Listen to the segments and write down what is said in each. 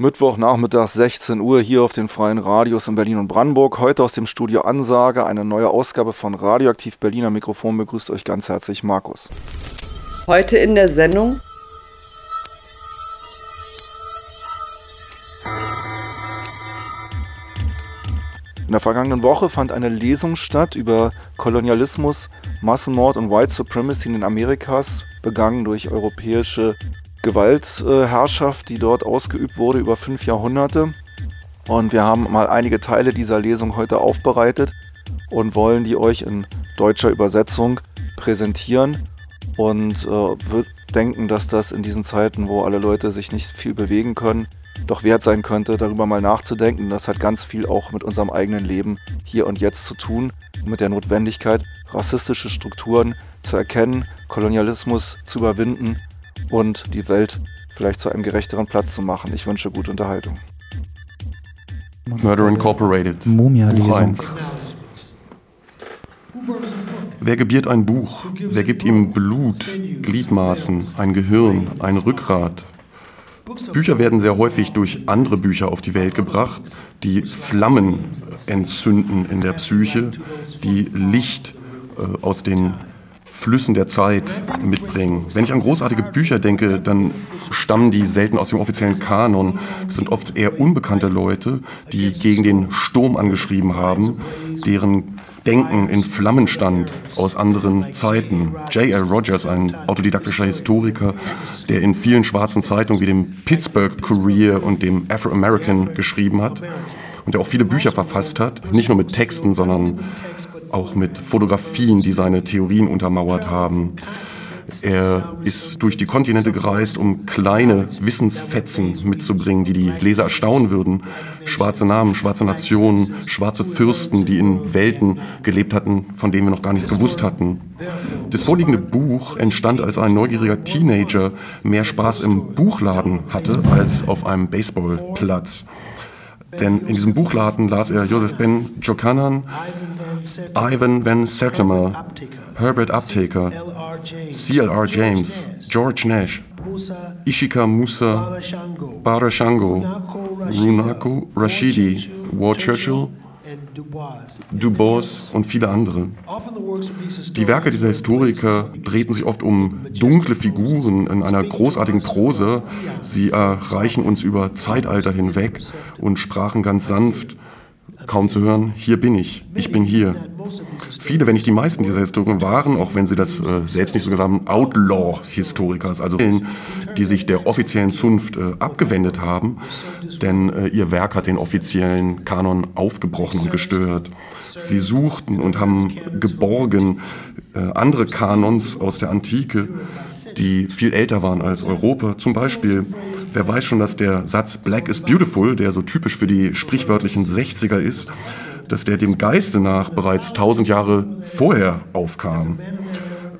Mittwochnachmittag 16 Uhr hier auf den freien Radios in Berlin und Brandenburg. Heute aus dem Studio Ansage, eine neue Ausgabe von Radioaktiv Berliner Mikrofon begrüßt euch ganz herzlich Markus. Heute in der Sendung In der vergangenen Woche fand eine Lesung statt über Kolonialismus, Massenmord und White Supremacy in den Amerikas, begangen durch europäische Gewaltherrschaft, die dort ausgeübt wurde über fünf Jahrhunderte. Und wir haben mal einige Teile dieser Lesung heute aufbereitet und wollen die euch in deutscher Übersetzung präsentieren und äh, denken, dass das in diesen Zeiten, wo alle Leute sich nicht viel bewegen können, doch wert sein könnte, darüber mal nachzudenken. Das hat ganz viel auch mit unserem eigenen Leben hier und jetzt zu tun, mit der Notwendigkeit, rassistische Strukturen zu erkennen, Kolonialismus zu überwinden und die Welt vielleicht zu einem gerechteren Platz zu machen. Ich wünsche gute Unterhaltung. Murder Incorporated. Mumia-Lesung. Wer gebiert ein Buch? Wer gibt ihm Blut, Gliedmaßen, ein Gehirn, ein Rückgrat? Bücher werden sehr häufig durch andere Bücher auf die Welt gebracht, die Flammen entzünden in der Psyche, die Licht äh, aus den Flüssen der Zeit mitbringen. Wenn ich an großartige Bücher denke, dann stammen die selten aus dem offiziellen Kanon. Das sind oft eher unbekannte Leute, die gegen den Sturm angeschrieben haben, deren Denken in Flammen stand aus anderen Zeiten. J.L. Rogers, ein autodidaktischer Historiker, der in vielen schwarzen Zeitungen wie dem Pittsburgh Courier und dem Afro-American geschrieben hat und der auch viele Bücher verfasst hat, nicht nur mit Texten, sondern auch mit Fotografien, die seine Theorien untermauert haben. Er ist durch die Kontinente gereist, um kleine Wissensfetzen mitzubringen, die die Leser erstaunen würden. Schwarze Namen, schwarze Nationen, schwarze Fürsten, die in Welten gelebt hatten, von denen wir noch gar nichts gewusst hatten. Das vorliegende Buch entstand, als ein neugieriger Teenager mehr Spaß im Buchladen hatte als auf einem Baseballplatz. Denn in diesem Buchladen las er Joseph Ben Jokanan, Ivan Van Sertimer, Herbert Aptaker, C.L.R. James, George Nash, Ishika Musa, Barashango, Runako Rashidi, Ward Churchill, Du Bois und viele andere. Die Werke dieser Historiker drehten sich oft um dunkle Figuren in einer großartigen Prose. Sie erreichen uns über Zeitalter hinweg und sprachen ganz sanft, kaum zu hören, hier bin ich, ich bin hier. Viele, wenn nicht die meisten dieser Historiker waren, auch wenn sie das äh, selbst nicht so gesagt haben, Outlaw-Historiker, also die sich der offiziellen Zunft äh, abgewendet haben, denn äh, ihr Werk hat den offiziellen Kanon aufgebrochen und gestört. Sie suchten und haben geborgen äh, andere Kanons aus der Antike, die viel älter waren als Europa. Zum Beispiel, wer weiß schon, dass der Satz Black is beautiful, der so typisch für die sprichwörtlichen 60er ist, dass der dem Geiste nach bereits tausend Jahre vorher aufkam.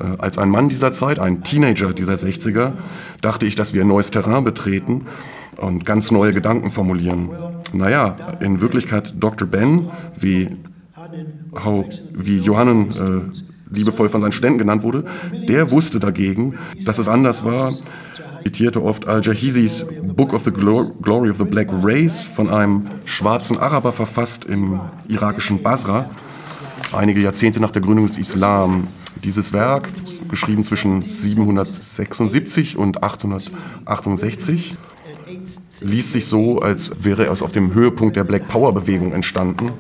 Äh, als ein Mann dieser Zeit, ein Teenager dieser 60er, dachte ich, dass wir ein neues Terrain betreten und ganz neue Gedanken formulieren. Naja, in Wirklichkeit Dr. Ben, wie, wie Johannen äh, liebevoll von seinen Studenten genannt wurde, der wusste dagegen, dass es anders war. Zitierte oft Al-Jahizis Book of the Glory of the Black Race von einem schwarzen Araber verfasst im irakischen Basra, einige Jahrzehnte nach der Gründung des Islam. Dieses Werk, geschrieben zwischen 776 und 868, liest sich so, als wäre es auf dem Höhepunkt der Black Power Bewegung entstanden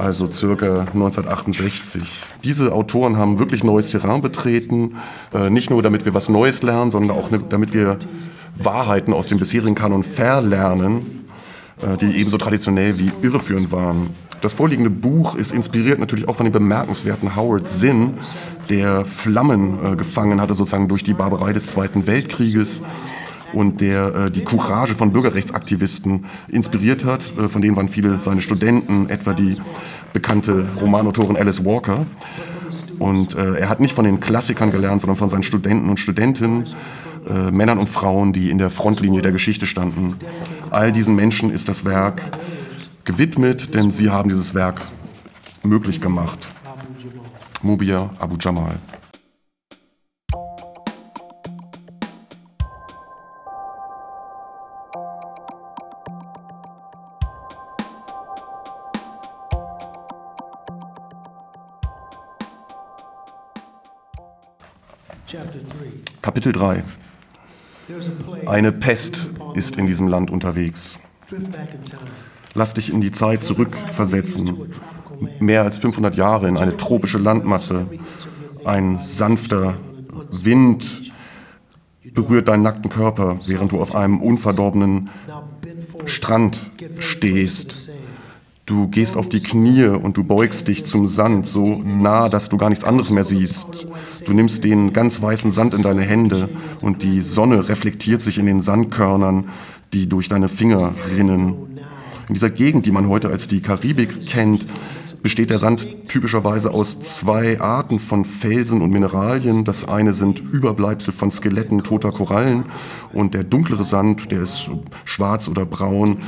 also circa 1968. Diese Autoren haben wirklich neues Terrain betreten, äh, nicht nur damit wir was Neues lernen, sondern auch ne, damit wir Wahrheiten aus dem bisherigen Kanon verlernen, äh, die ebenso traditionell wie irreführend waren. Das vorliegende Buch ist inspiriert natürlich auch von dem bemerkenswerten Howard Zinn, der Flammen äh, gefangen hatte, sozusagen durch die Barbarei des Zweiten Weltkrieges und der äh, die Courage von Bürgerrechtsaktivisten inspiriert hat. Äh, von denen waren viele seine Studenten, etwa die bekannte Romanautorin Alice Walker. Und äh, er hat nicht von den Klassikern gelernt, sondern von seinen Studenten und Studentinnen, äh, Männern und Frauen, die in der Frontlinie der Geschichte standen. All diesen Menschen ist das Werk gewidmet, denn sie haben dieses Werk möglich gemacht. Mubia Abu Jamal. Kapitel 3 Eine Pest ist in diesem Land unterwegs. Lass dich in die Zeit zurückversetzen. Mehr als 500 Jahre in eine tropische Landmasse. Ein sanfter Wind berührt deinen nackten Körper, während du auf einem unverdorbenen Strand stehst. Du gehst auf die Knie und du beugst dich zum Sand so nah, dass du gar nichts anderes mehr siehst. Du nimmst den ganz weißen Sand in deine Hände und die Sonne reflektiert sich in den Sandkörnern, die durch deine Finger rinnen. In dieser Gegend, die man heute als die Karibik kennt, besteht der Sand typischerweise aus zwei Arten von Felsen und Mineralien. Das eine sind Überbleibsel von Skeletten toter Korallen und der dunklere Sand, der ist schwarz oder braun,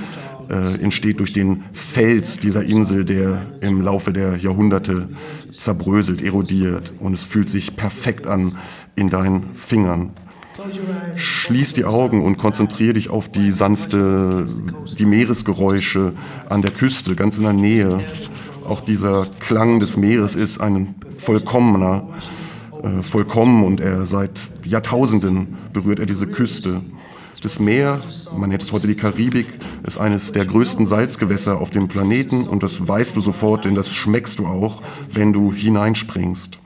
äh, entsteht durch den Fels dieser Insel, der im Laufe der Jahrhunderte zerbröselt, erodiert und es fühlt sich perfekt an in deinen Fingern. Schließ die Augen und konzentriere dich auf die sanfte, die Meeresgeräusche an der Küste, ganz in der Nähe. Auch dieser Klang des Meeres ist ein vollkommener, äh, vollkommen und er seit Jahrtausenden berührt er diese Küste. Das Meer, man nennt es heute die Karibik, ist eines der größten Salzgewässer auf dem Planeten und das weißt du sofort, denn das schmeckst du auch, wenn du hineinspringst.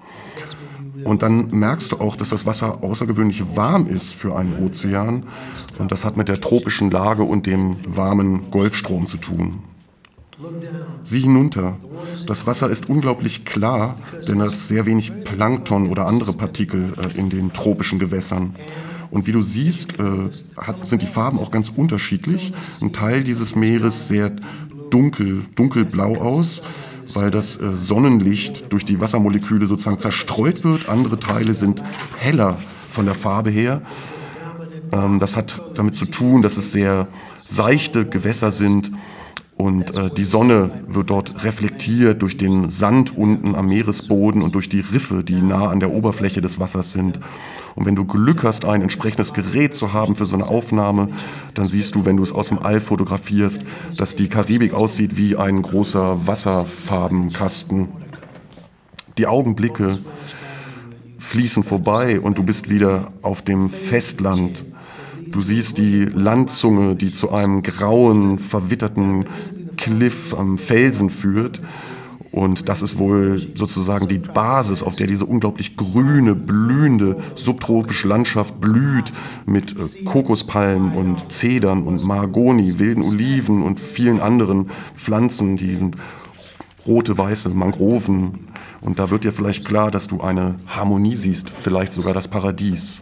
Und dann merkst du auch, dass das Wasser außergewöhnlich warm ist für einen Ozean. Und das hat mit der tropischen Lage und dem warmen Golfstrom zu tun. Sieh hinunter. Das Wasser ist unglaublich klar, denn es ist sehr wenig Plankton oder andere Partikel äh, in den tropischen Gewässern. Und wie du siehst, äh, hat, sind die Farben auch ganz unterschiedlich. Ein Teil dieses Meeres sehr dunkel, dunkelblau aus, weil das äh, Sonnenlicht durch die Wassermoleküle sozusagen zerstreut wird. Andere Teile sind heller von der Farbe her. Ähm, das hat damit zu tun, dass es sehr seichte Gewässer sind und äh, die Sonne wird dort reflektiert durch den Sand unten am Meeresboden und durch die Riffe, die nah an der Oberfläche des Wassers sind. Und wenn du Glück hast, ein entsprechendes Gerät zu haben für so eine Aufnahme, dann siehst du, wenn du es aus dem All fotografierst, dass die Karibik aussieht wie ein großer Wasserfarbenkasten. Die Augenblicke fließen vorbei und du bist wieder auf dem Festland Du siehst die Landzunge, die zu einem grauen, verwitterten Cliff am Felsen führt. Und das ist wohl sozusagen die Basis, auf der diese unglaublich grüne, blühende subtropische Landschaft blüht mit äh, Kokospalmen und Zedern und Mahagoni, wilden Oliven und vielen anderen Pflanzen, die sind rote, weiße Mangroven. Und da wird dir vielleicht klar, dass du eine Harmonie siehst, vielleicht sogar das Paradies.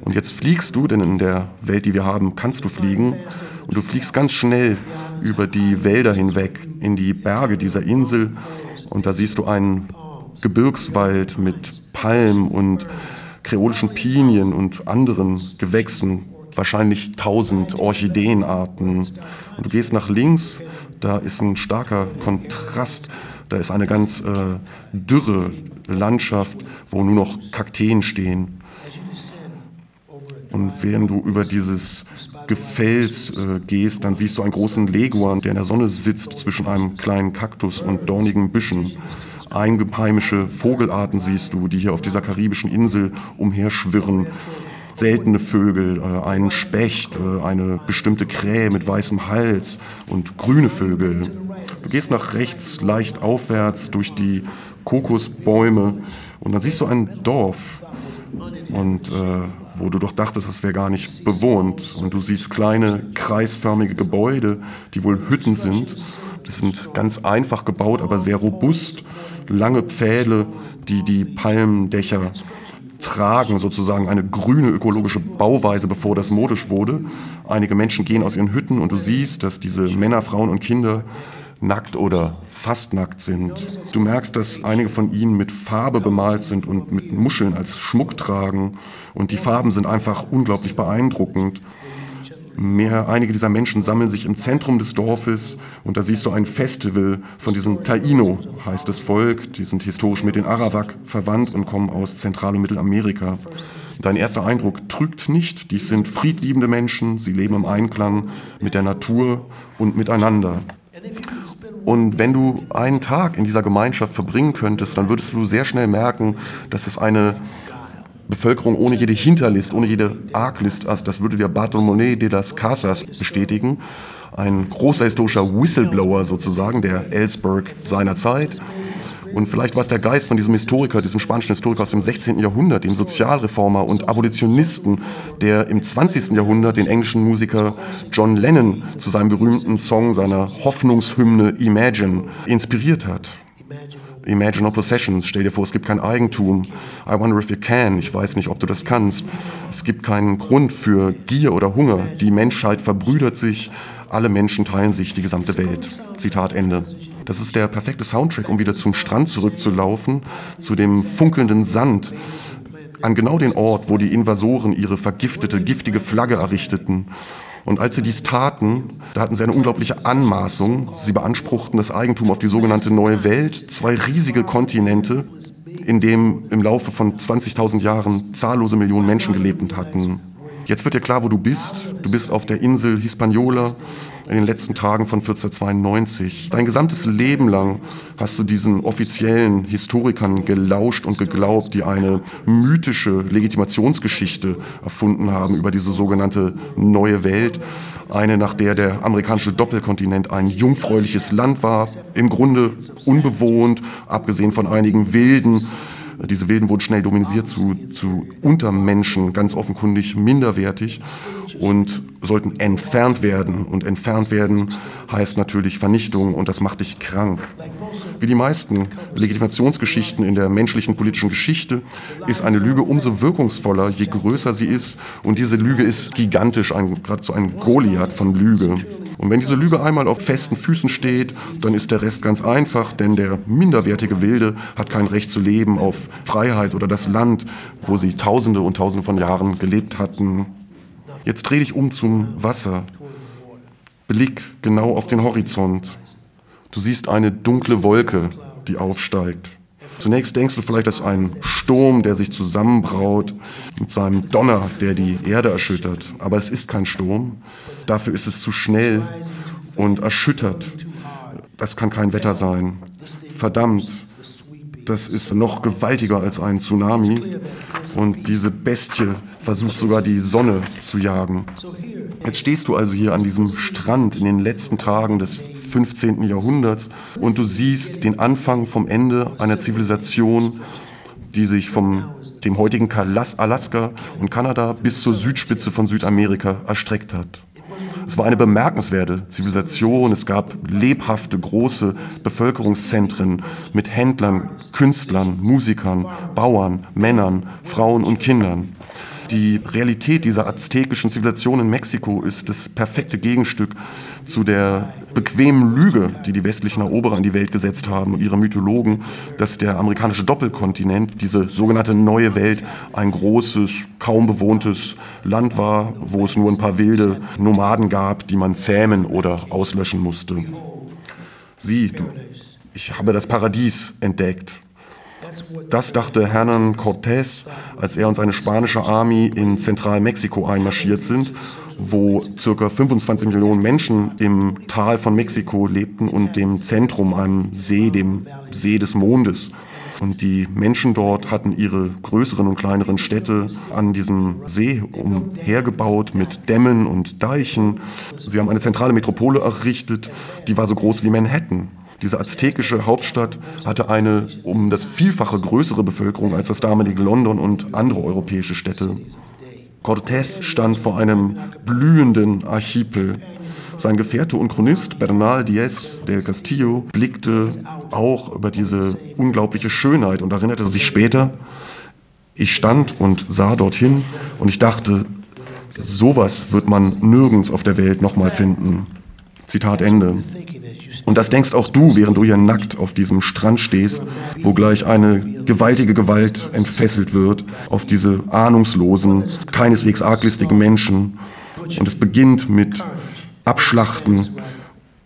Und jetzt fliegst du, denn in der Welt, die wir haben, kannst du fliegen. Und du fliegst ganz schnell über die Wälder hinweg in die Berge dieser Insel. Und da siehst du einen Gebirgswald mit Palmen und kreolischen Pinien und anderen Gewächsen, wahrscheinlich tausend Orchideenarten. Und du gehst nach links, da ist ein starker Kontrast. Da ist eine ganz äh, dürre Landschaft, wo nur noch Kakteen stehen. Und während du über dieses Gefels äh, gehst, dann siehst du einen großen Leguan, der in der Sonne sitzt zwischen einem kleinen Kaktus und dornigen Büschen. Eingeheimische Vogelarten siehst du, die hier auf dieser karibischen Insel umherschwirren. Seltene Vögel, äh, einen Specht, äh, eine bestimmte Krähe mit weißem Hals und grüne Vögel. Du gehst nach rechts leicht aufwärts durch die Kokosbäume und dann siehst du ein Dorf. Und äh, wo du doch dachtest, es wäre gar nicht bewohnt. Und du siehst kleine kreisförmige Gebäude, die wohl Hütten sind. Das sind ganz einfach gebaut, aber sehr robust. Lange Pfähle, die die Palmendächer tragen, sozusagen eine grüne ökologische Bauweise, bevor das modisch wurde. Einige Menschen gehen aus ihren Hütten und du siehst, dass diese Männer, Frauen und Kinder nackt oder fast nackt sind. Du merkst, dass einige von ihnen mit Farbe bemalt sind und mit Muscheln als Schmuck tragen. Und die Farben sind einfach unglaublich beeindruckend. Mehr, einige dieser Menschen sammeln sich im Zentrum des Dorfes und da siehst du ein Festival von diesem Taino, heißt das Volk. Die sind historisch mit den Arawak verwandt und kommen aus Zentral- und Mittelamerika. Dein erster Eindruck trügt nicht. Dies sind friedliebende Menschen. Sie leben im Einklang mit der Natur und miteinander. Und wenn du einen Tag in dieser Gemeinschaft verbringen könntest, dann würdest du sehr schnell merken, dass es eine Bevölkerung ohne jede Hinterlist, ohne jede Arglist, also das würde der Bartolomé de las Casas bestätigen. Ein großer historischer Whistleblower sozusagen, der Ellsberg seiner Zeit. Und vielleicht war es der Geist von diesem Historiker, diesem spanischen Historiker aus dem 16. Jahrhundert, dem Sozialreformer und Abolitionisten, der im 20. Jahrhundert den englischen Musiker John Lennon zu seinem berühmten Song, seiner Hoffnungshymne Imagine inspiriert hat. Imagine no possessions. Stell dir vor, es gibt kein Eigentum. I wonder if you can. Ich weiß nicht, ob du das kannst. Es gibt keinen Grund für Gier oder Hunger. Die Menschheit verbrüdert sich. Alle Menschen teilen sich die gesamte Welt. Zitat Ende. Das ist der perfekte Soundtrack, um wieder zum Strand zurückzulaufen, zu dem funkelnden Sand, an genau den Ort, wo die Invasoren ihre vergiftete, giftige Flagge errichteten. Und als sie dies taten, da hatten sie eine unglaubliche Anmaßung. Sie beanspruchten das Eigentum auf die sogenannte Neue Welt, zwei riesige Kontinente, in dem im Laufe von 20.000 Jahren zahllose Millionen Menschen gelebt hatten. Jetzt wird dir klar, wo du bist. Du bist auf der Insel Hispaniola in den letzten Tagen von 1492. Dein gesamtes Leben lang hast du diesen offiziellen Historikern gelauscht und geglaubt, die eine mythische Legitimationsgeschichte erfunden haben über diese sogenannte neue Welt. Eine, nach der der amerikanische Doppelkontinent ein jungfräuliches Land war, im Grunde unbewohnt, abgesehen von einigen wilden, diese Wilden wurden schnell dominiert zu, zu Untermenschen, ganz offenkundig minderwertig und sollten entfernt werden. Und entfernt werden heißt natürlich Vernichtung und das macht dich krank. Wie die meisten Legitimationsgeschichten in der menschlichen politischen Geschichte ist eine Lüge umso wirkungsvoller, je größer sie ist. Und diese Lüge ist gigantisch, geradezu ein Goliath von Lüge. Und wenn diese Lüge einmal auf festen Füßen steht, dann ist der Rest ganz einfach, denn der minderwertige Wilde hat kein Recht zu leben auf Freiheit oder das Land, wo sie Tausende und Tausende von Jahren gelebt hatten. Jetzt dreh dich um zum Wasser. Blick genau auf den Horizont. Du siehst eine dunkle Wolke, die aufsteigt. Zunächst denkst du vielleicht, dass ein Sturm, der sich zusammenbraut mit seinem Donner, der die Erde erschüttert. Aber es ist kein Sturm. Dafür ist es zu schnell und erschüttert. Das kann kein Wetter sein. Verdammt, das ist noch gewaltiger als ein Tsunami. Und diese Bestie versucht sogar die Sonne zu jagen. Jetzt stehst du also hier an diesem Strand in den letzten Tagen des 15. Jahrhunderts und du siehst den Anfang vom Ende einer Zivilisation, die sich vom dem heutigen Alaska und Kanada bis zur Südspitze von Südamerika erstreckt hat. Es war eine bemerkenswerte Zivilisation. Es gab lebhafte, große Bevölkerungszentren mit Händlern, Künstlern, Musikern, Bauern, Männern, Frauen und Kindern. Die Realität dieser aztekischen Zivilisation in Mexiko ist das perfekte Gegenstück zu der bequemen Lüge, die die westlichen Eroberer in die Welt gesetzt haben und ihre Mythologen, dass der amerikanische Doppelkontinent, diese sogenannte neue Welt, ein großes, kaum bewohntes Land war, wo es nur ein paar wilde Nomaden gab, die man zähmen oder auslöschen musste. Sieh, du, ich habe das Paradies entdeckt. Das dachte Hernan Cortés, als er und seine spanische Armee in Zentralmexiko einmarschiert sind, wo ca. 25 Millionen Menschen im Tal von Mexiko lebten und dem Zentrum, einem See, dem See des Mondes. Und die Menschen dort hatten ihre größeren und kleineren Städte an diesem See umhergebaut mit Dämmen und Deichen. Sie haben eine zentrale Metropole errichtet, die war so groß wie Manhattan. Diese aztekische Hauptstadt hatte eine um das Vielfache größere Bevölkerung als das damalige London und andere europäische Städte. Cortés stand vor einem blühenden Archipel. Sein Gefährte und Chronist Bernal Diaz del Castillo blickte auch über diese unglaubliche Schönheit und erinnerte sich später, ich stand und sah dorthin und ich dachte, sowas wird man nirgends auf der Welt nochmal finden. Zitat Ende. Und das denkst auch du, während du hier nackt auf diesem Strand stehst, wo gleich eine gewaltige Gewalt entfesselt wird auf diese ahnungslosen, keineswegs arglistigen Menschen. Und es beginnt mit Abschlachten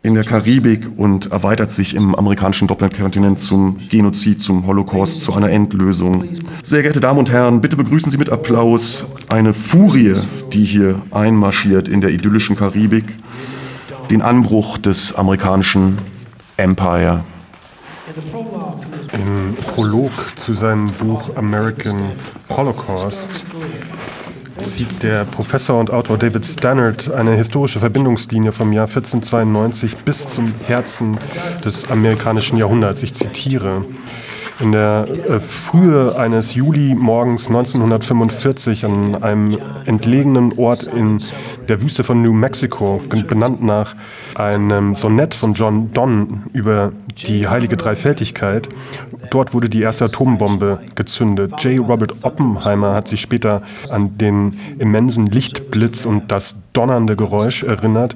in der Karibik und erweitert sich im amerikanischen Doppelkontinent zum Genozid, zum Holocaust, zu einer Endlösung. Sehr geehrte Damen und Herren, bitte begrüßen Sie mit Applaus eine Furie, die hier einmarschiert in der idyllischen Karibik den Anbruch des amerikanischen Empire. Im Prolog zu seinem Buch American Holocaust zieht der Professor und Autor David Stannard eine historische Verbindungslinie vom Jahr 1492 bis zum Herzen des amerikanischen Jahrhunderts. Ich zitiere. In der äh, Frühe eines Juli-Morgens 1945 an einem entlegenen Ort in der Wüste von New Mexico, benannt nach einem Sonett von John Donne über die heilige Dreifältigkeit. Dort wurde die erste Atombombe gezündet. J. Robert Oppenheimer hat sich später an den immensen Lichtblitz und das donnernde Geräusch erinnert.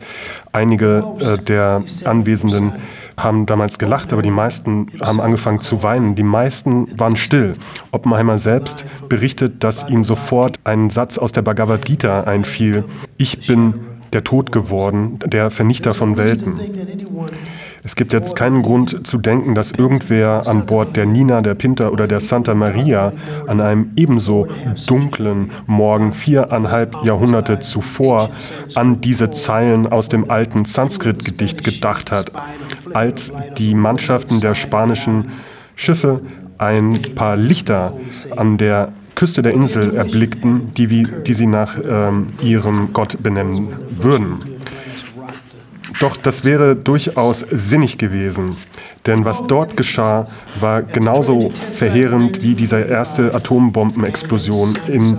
Einige äh, der Anwesenden haben damals gelacht, aber die meisten haben angefangen zu weinen. Die meisten waren still. Oppenheimer selbst berichtet, dass ihm sofort ein Satz aus der Bhagavad Gita einfiel. Ich bin der Tod geworden, der Vernichter von Welten. Es gibt jetzt keinen Grund zu denken, dass irgendwer an Bord der Nina, der Pinta oder der Santa Maria an einem ebenso dunklen Morgen viereinhalb Jahrhunderte zuvor an diese Zeilen aus dem alten Sanskrit-Gedicht gedacht hat, als die Mannschaften der spanischen Schiffe ein paar Lichter an der Küste der Insel erblickten, die, die sie nach ähm, ihrem Gott benennen würden. Doch das wäre durchaus sinnig gewesen, denn was dort geschah, war genauso verheerend wie diese erste Atombombenexplosion in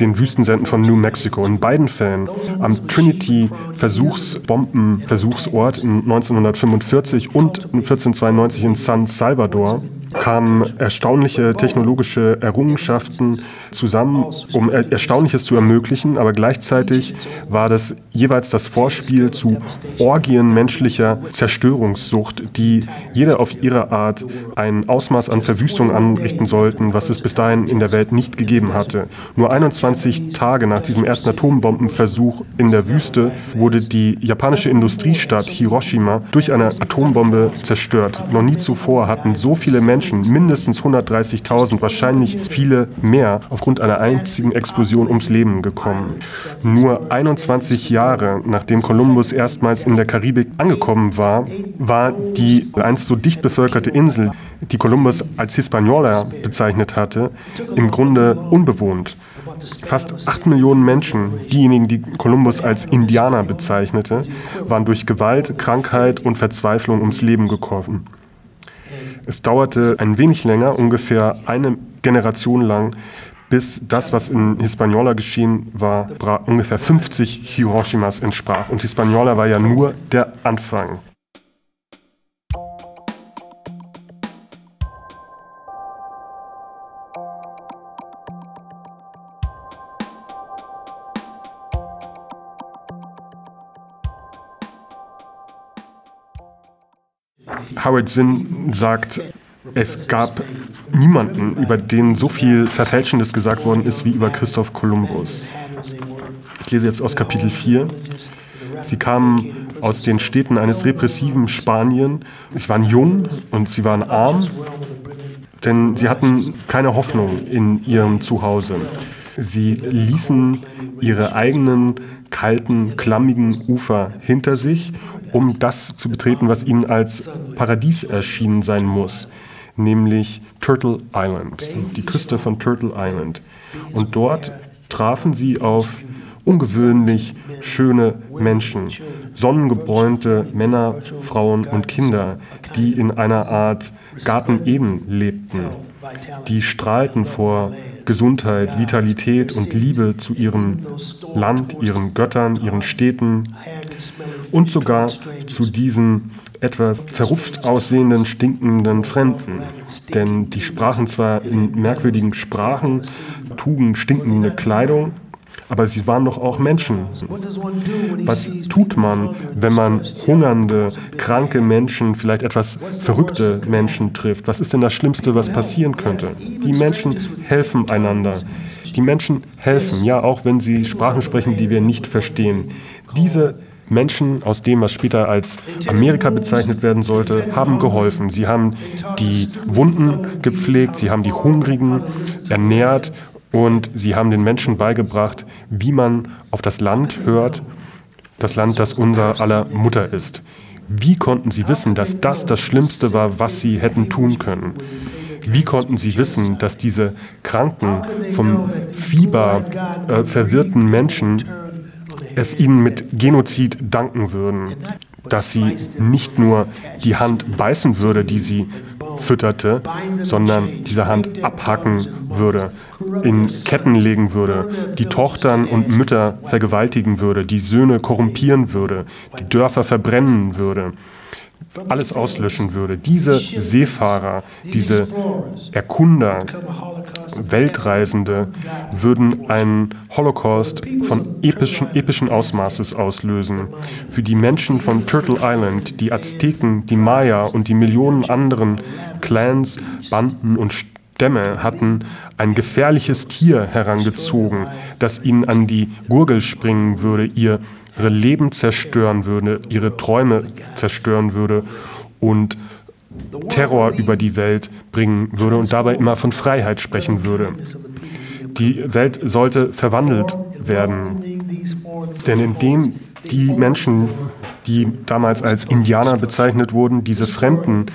den Wüstensenden von New Mexico. In beiden Fällen am Trinity-Versuchsbombenversuchsort in 1945 und 1492 in San Salvador kamen erstaunliche technologische Errungenschaften zusammen, um Erstaunliches zu ermöglichen, aber gleichzeitig war das jeweils das Vorspiel zu Orgien menschlicher Zerstörungssucht, die jeder auf ihre Art ein Ausmaß an Verwüstung anrichten sollten, was es bis dahin in der Welt nicht gegeben hatte. Nur 21 Tage nach diesem ersten Atombombenversuch in der Wüste wurde die japanische Industriestadt Hiroshima durch eine Atombombe zerstört. Noch nie zuvor hatten so viele Menschen Menschen, mindestens 130.000, wahrscheinlich viele mehr, aufgrund einer einzigen Explosion ums Leben gekommen. Nur 21 Jahre nachdem Kolumbus erstmals in der Karibik angekommen war, war die einst so dicht bevölkerte Insel, die Kolumbus als Hispaniola bezeichnet hatte, im Grunde unbewohnt. Fast 8 Millionen Menschen, diejenigen, die Kolumbus als Indianer bezeichnete, waren durch Gewalt, Krankheit und Verzweiflung ums Leben gekommen. Es dauerte ein wenig länger, ungefähr eine Generation lang, bis das, was in Hispaniola geschehen war, ungefähr 50 Hiroshimas entsprach. Und Hispaniola war ja nur der Anfang. Howard Zinn sagt, es gab niemanden, über den so viel Verfälschendes gesagt worden ist wie über Christoph Kolumbus. Ich lese jetzt aus Kapitel 4. Sie kamen aus den Städten eines repressiven Spanien. Sie waren jung und sie waren arm, denn sie hatten keine Hoffnung in ihrem Zuhause. Sie ließen ihre eigenen kalten, klammigen Ufer hinter sich, um das zu betreten, was ihnen als Paradies erschienen sein muss, nämlich Turtle Island, die Küste von Turtle Island. Und dort trafen sie auf ungewöhnlich schöne Menschen, sonnengebräunte Männer, Frauen und Kinder, die in einer Art Garten Eden lebten. Die strahlten vor Gesundheit, Vitalität und Liebe zu ihrem Land, ihren Göttern, ihren Städten und sogar zu diesen etwas zerrupft aussehenden, stinkenden Fremden. Denn die sprachen zwar in merkwürdigen Sprachen, trugen stinkende Kleidung, aber sie waren doch auch Menschen. Was tut man, wenn man hungernde, kranke Menschen, vielleicht etwas verrückte Menschen trifft? Was ist denn das Schlimmste, was passieren könnte? Die Menschen helfen einander. Die Menschen helfen, ja, auch wenn sie Sprachen sprechen, die wir nicht verstehen. Diese Menschen aus dem, was später als Amerika bezeichnet werden sollte, haben geholfen. Sie haben die Wunden gepflegt, sie haben die Hungrigen ernährt und sie haben den Menschen beigebracht, wie man auf das Land hört, das Land, das unser aller Mutter ist. Wie konnten sie wissen, dass das das Schlimmste war, was sie hätten tun können? Wie konnten sie wissen, dass diese kranken, vom Fieber äh, verwirrten Menschen es ihnen mit Genozid danken würden? Dass sie nicht nur die Hand beißen würde, die sie fütterte, sondern diese Hand abhacken würde, in Ketten legen würde, die Tochtern und Mütter vergewaltigen würde, die Söhne korrumpieren würde, die Dörfer verbrennen würde alles auslöschen würde. Diese Seefahrer, diese Erkunder, Weltreisende würden einen Holocaust von epischen, epischen Ausmaßes auslösen. Für die Menschen von Turtle Island, die Azteken, die Maya und die Millionen anderen Clans, Banden und Stämme hatten ein gefährliches Tier herangezogen, das ihnen an die Gurgel springen würde, ihr ihre Leben zerstören würde, ihre Träume zerstören würde und Terror über die Welt bringen würde und dabei immer von Freiheit sprechen würde. Die Welt sollte verwandelt werden, denn indem die Menschen, die damals als Indianer bezeichnet wurden, diese Fremden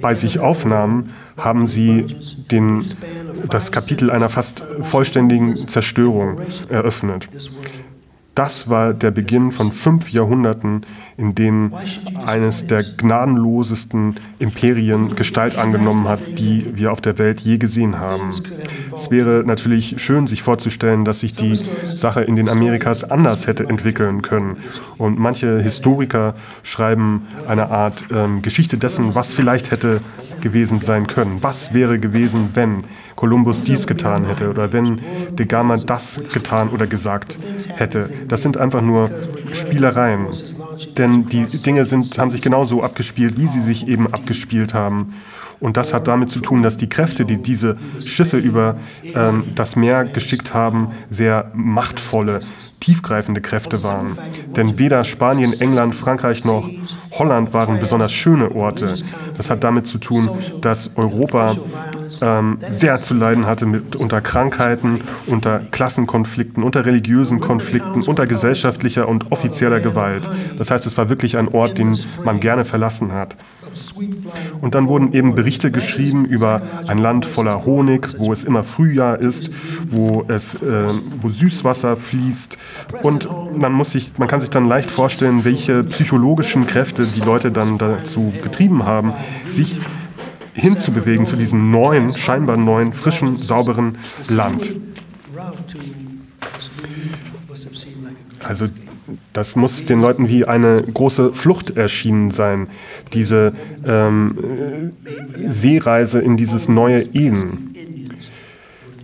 bei sich aufnahmen, haben sie den, das Kapitel einer fast vollständigen Zerstörung eröffnet. Das war der Beginn von fünf Jahrhunderten, in denen eines der gnadenlosesten Imperien Gestalt angenommen hat, die wir auf der Welt je gesehen haben. Es wäre natürlich schön, sich vorzustellen, dass sich die Sache in den Amerikas anders hätte entwickeln können. Und manche Historiker schreiben eine Art ähm, Geschichte dessen, was vielleicht hätte gewesen sein können. Was wäre gewesen, wenn Kolumbus dies getan hätte oder wenn de Gama das getan oder gesagt hätte. Das sind einfach nur Spielereien. Denn die Dinge sind, haben sich genauso abgespielt, wie sie sich eben abgespielt haben. Und das hat damit zu tun, dass die Kräfte, die diese Schiffe über ähm, das Meer geschickt haben, sehr machtvolle, tiefgreifende Kräfte waren. Denn weder Spanien, England, Frankreich noch Holland waren besonders schöne Orte. Das hat damit zu tun, dass Europa ähm, sehr zu leiden hatte mit, unter Krankheiten, unter Klassenkonflikten, unter religiösen Konflikten, unter gesellschaftlicher und offizieller Gewalt. Das heißt, es war wirklich ein Ort, den man gerne verlassen hat. Und dann wurden eben Berichte geschrieben über ein Land voller Honig, wo es immer Frühjahr ist, wo, es, äh, wo Süßwasser fließt. Und man, muss sich, man kann sich dann leicht vorstellen, welche psychologischen Kräfte die Leute dann dazu getrieben haben, sich hinzubewegen zu diesem neuen, scheinbar neuen, frischen, sauberen Land. Also das muss den Leuten wie eine große Flucht erschienen sein, diese ähm, Seereise in dieses neue Eden.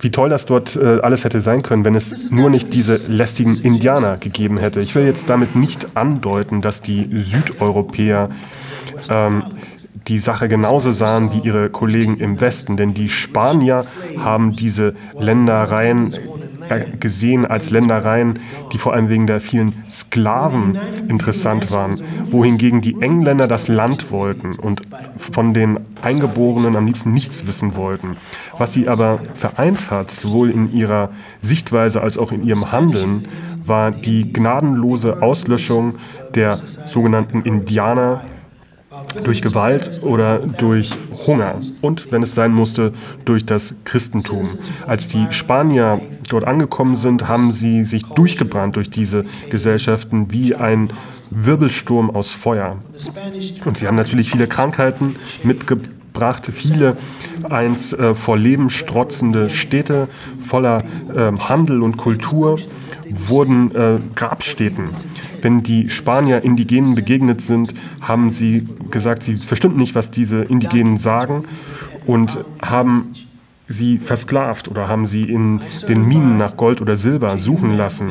Wie toll das dort äh, alles hätte sein können, wenn es nur nicht diese lästigen Indianer gegeben hätte. Ich will jetzt damit nicht andeuten, dass die Südeuropäer ähm, die Sache genauso sahen wie ihre Kollegen im Westen. Denn die Spanier haben diese Ländereien gesehen als Ländereien, die vor allem wegen der vielen Sklaven interessant waren, wohingegen die Engländer das Land wollten und von den Eingeborenen am liebsten nichts wissen wollten. Was sie aber vereint hat, sowohl in ihrer Sichtweise als auch in ihrem Handeln, war die gnadenlose Auslöschung der sogenannten Indianer durch Gewalt oder durch Hunger und, wenn es sein musste, durch das Christentum. Als die Spanier dort angekommen sind, haben sie sich durchgebrannt durch diese Gesellschaften wie ein Wirbelsturm aus Feuer. Und sie haben natürlich viele Krankheiten mitgebracht, viele einst äh, vor Leben strotzende Städte voller äh, Handel und Kultur wurden äh, Grabstätten. Wenn die Spanier Indigenen begegnet sind, haben sie gesagt, sie verstünden nicht, was diese Indigenen sagen und haben sie versklavt oder haben sie in den Minen nach Gold oder Silber suchen lassen.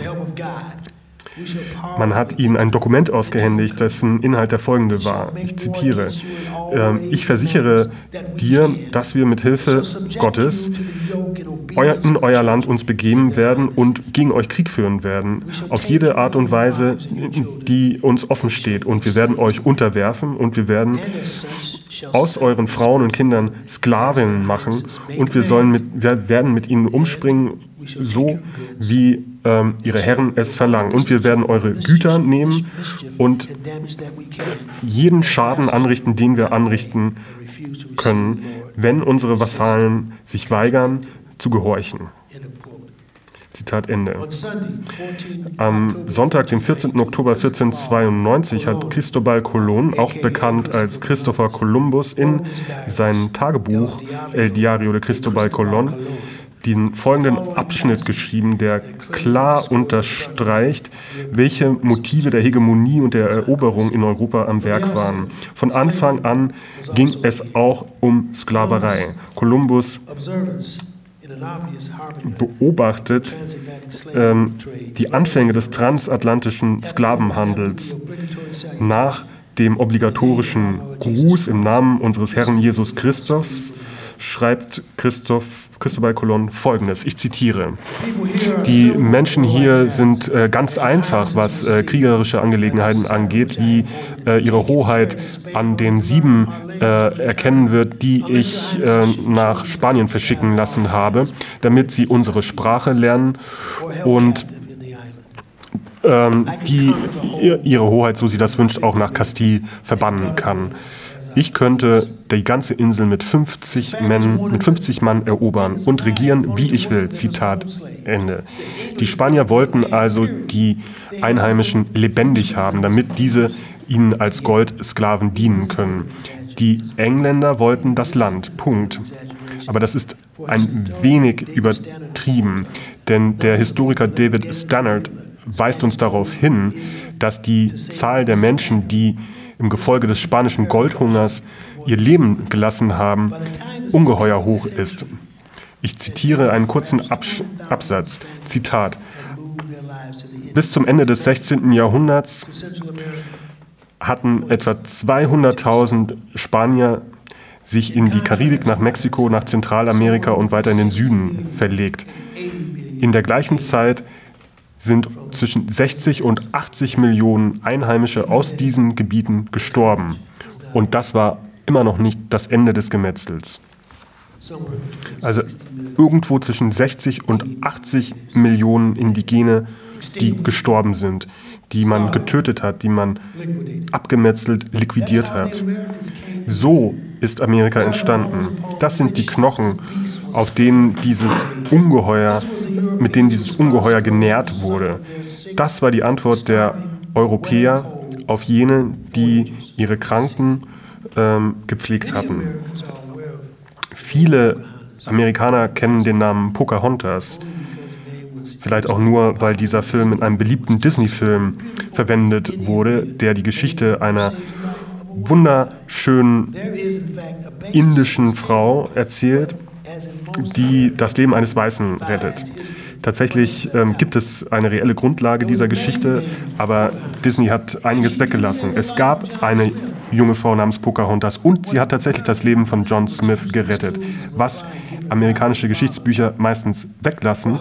Man hat ihnen ein Dokument ausgehändigt, dessen Inhalt der folgende war. Ich zitiere. Äh, ich versichere dir, dass wir mit Hilfe Gottes in euer Land uns begeben werden und gegen euch Krieg führen werden, auf jede Art und Weise, die uns offen steht. Und wir werden euch unterwerfen und wir werden aus euren Frauen und Kindern Sklavinnen machen und wir, sollen mit, wir werden mit ihnen umspringen, so wie ähm, ihre Herren es verlangen. Und wir werden eure Güter nehmen und jeden Schaden anrichten, den wir anrichten können, wenn unsere Vasallen sich weigern zu gehorchen. Zitat Ende. Am Sonntag, den 14. Oktober 1492, hat Cristobal Colon, auch bekannt als Christopher Columbus, in sein Tagebuch El Diario de Cristobal Colon den folgenden Abschnitt geschrieben, der klar unterstreicht, welche Motive der Hegemonie und der Eroberung in Europa am Werk waren. Von Anfang an ging es auch um Sklaverei. Kolumbus beobachtet ähm, die Anfänge des transatlantischen Sklavenhandels nach dem obligatorischen Gruß im Namen unseres Herrn Jesus Christus schreibt Christoph Christobal Colon folgendes, ich zitiere. Die Menschen hier sind äh, ganz einfach, was äh, kriegerische Angelegenheiten angeht, wie äh, ihre Hoheit an den sieben äh, erkennen wird, die ich äh, nach Spanien verschicken lassen habe, damit sie unsere Sprache lernen und ähm, die ihre Hoheit, so sie das wünscht, auch nach Castille verbannen kann. Ich könnte die ganze Insel mit 50, Mann, mit 50 Mann erobern und regieren, wie ich will. Zitat Ende. Die Spanier wollten also die Einheimischen lebendig haben, damit diese ihnen als Goldsklaven dienen können. Die Engländer wollten das Land. Punkt. Aber das ist ein wenig übertrieben, denn der Historiker David Stannard weist uns darauf hin, dass die Zahl der Menschen, die im Gefolge des spanischen Goldhungers ihr Leben gelassen haben, ungeheuer hoch ist. Ich zitiere einen kurzen Abs Absatz. Zitat. Bis zum Ende des 16. Jahrhunderts hatten etwa 200.000 Spanier sich in die Karibik, nach Mexiko, nach Zentralamerika und weiter in den Süden verlegt. In der gleichen Zeit sind zwischen 60 und 80 Millionen Einheimische aus diesen Gebieten gestorben. Und das war immer noch nicht das Ende des Gemetzels. Also irgendwo zwischen 60 und 80 Millionen Indigene, die gestorben sind, die man getötet hat, die man abgemetzelt, liquidiert hat. So ist Amerika entstanden. Das sind die Knochen, auf denen dieses Ungeheuer, mit denen dieses Ungeheuer genährt wurde. Das war die Antwort der Europäer auf jene, die ihre Kranken ähm, gepflegt hatten. Viele Amerikaner kennen den Namen Pocahontas. Vielleicht auch nur, weil dieser Film in einem beliebten Disney-Film verwendet wurde, der die Geschichte einer wunderschönen indischen Frau erzählt, die das Leben eines Weißen rettet. Tatsächlich ähm, gibt es eine reelle Grundlage dieser Geschichte, aber Disney hat einiges weggelassen. Es gab eine junge Frau namens Pocahontas und sie hat tatsächlich das Leben von John Smith gerettet. Was amerikanische Geschichtsbücher meistens weglassen,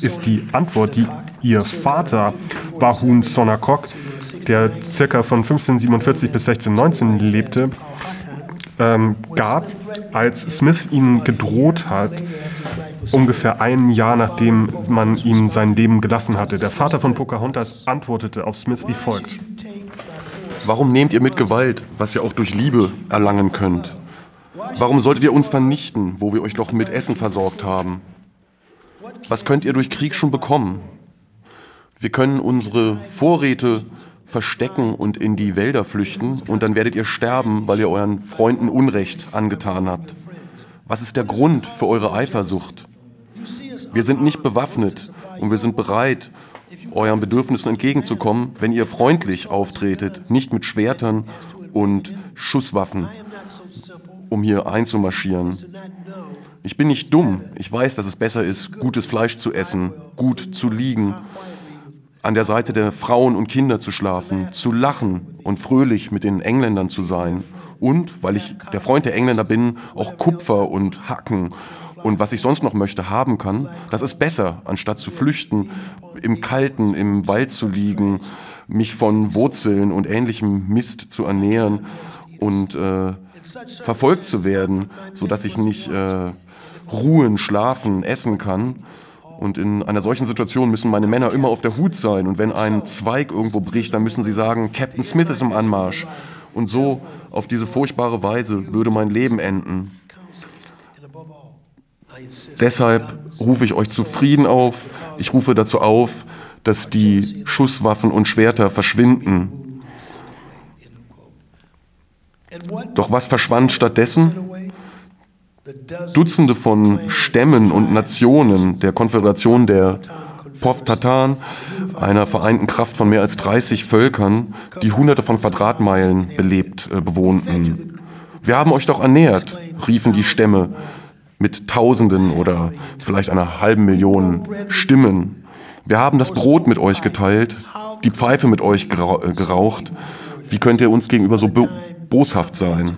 ist die Antwort, die ihr Vater Bahun Sonakok, der circa von 1547 bis 1619 lebte, ähm, gab, als Smith ihnen gedroht hat, ungefähr ein Jahr nachdem man ihm sein Leben gelassen hatte. Der Vater von Pocahontas antwortete auf Smith wie folgt. Warum nehmt ihr mit Gewalt, was ihr auch durch Liebe erlangen könnt? Warum solltet ihr uns vernichten, wo wir euch doch mit Essen versorgt haben? Was könnt ihr durch Krieg schon bekommen? Wir können unsere Vorräte verstecken und in die Wälder flüchten und dann werdet ihr sterben, weil ihr euren Freunden Unrecht angetan habt. Was ist der Grund für eure Eifersucht? Wir sind nicht bewaffnet und wir sind bereit, euren Bedürfnissen entgegenzukommen, wenn ihr freundlich auftretet, nicht mit Schwertern und Schusswaffen, um hier einzumarschieren. Ich bin nicht dumm. Ich weiß, dass es besser ist, gutes Fleisch zu essen, gut zu liegen, an der Seite der Frauen und Kinder zu schlafen, zu lachen und fröhlich mit den Engländern zu sein und, weil ich der Freund der Engländer bin, auch Kupfer und Hacken und was ich sonst noch möchte haben kann, das ist besser, anstatt zu flüchten, im Kalten, im Wald zu liegen, mich von Wurzeln und ähnlichem Mist zu ernähren und äh, verfolgt zu werden, sodass ich nicht äh, ruhen, schlafen, essen kann. Und in einer solchen Situation müssen meine Männer immer auf der Hut sein. Und wenn ein Zweig irgendwo bricht, dann müssen sie sagen, Captain Smith ist im Anmarsch. Und so auf diese furchtbare Weise würde mein Leben enden. Deshalb rufe ich euch zu Frieden auf. Ich rufe dazu auf, dass die Schusswaffen und Schwerter verschwinden. Doch was verschwand stattdessen? Dutzende von Stämmen und Nationen der Konföderation der Pov-Tatan, einer vereinten Kraft von mehr als 30 Völkern, die hunderte von Quadratmeilen belebt äh, bewohnten. Wir haben euch doch ernährt, riefen die Stämme mit Tausenden oder vielleicht einer halben Million Stimmen. Wir haben das Brot mit euch geteilt, die Pfeife mit euch äh, geraucht. Wie könnt ihr uns gegenüber so boshaft sein?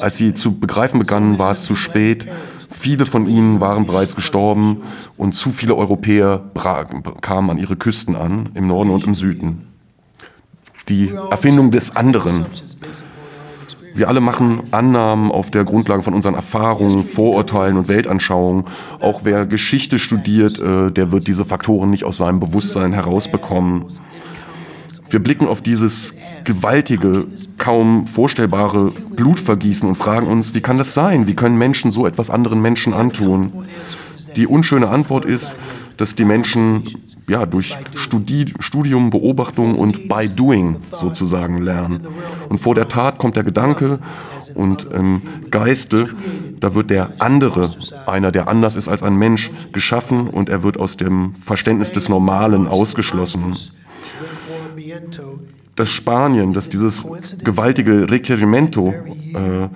Als sie zu begreifen begannen, war es zu spät. Viele von ihnen waren bereits gestorben und zu viele Europäer kamen an ihre Küsten an, im Norden und im Süden. Die Erfindung des anderen. Wir alle machen Annahmen auf der Grundlage von unseren Erfahrungen, Vorurteilen und Weltanschauungen. Auch wer Geschichte studiert, äh, der wird diese Faktoren nicht aus seinem Bewusstsein herausbekommen. Wir blicken auf dieses gewaltige, kaum vorstellbare Blutvergießen und fragen uns, wie kann das sein? Wie können Menschen so etwas anderen Menschen antun? Die unschöne Antwort ist, dass die Menschen ja, durch Studi Studium, Beobachtung und by doing sozusagen lernen. Und vor der Tat kommt der Gedanke und im Geiste, da wird der andere, einer, der anders ist als ein Mensch, geschaffen und er wird aus dem Verständnis des Normalen ausgeschlossen das Spanien, das dieses gewaltige Requerimento äh,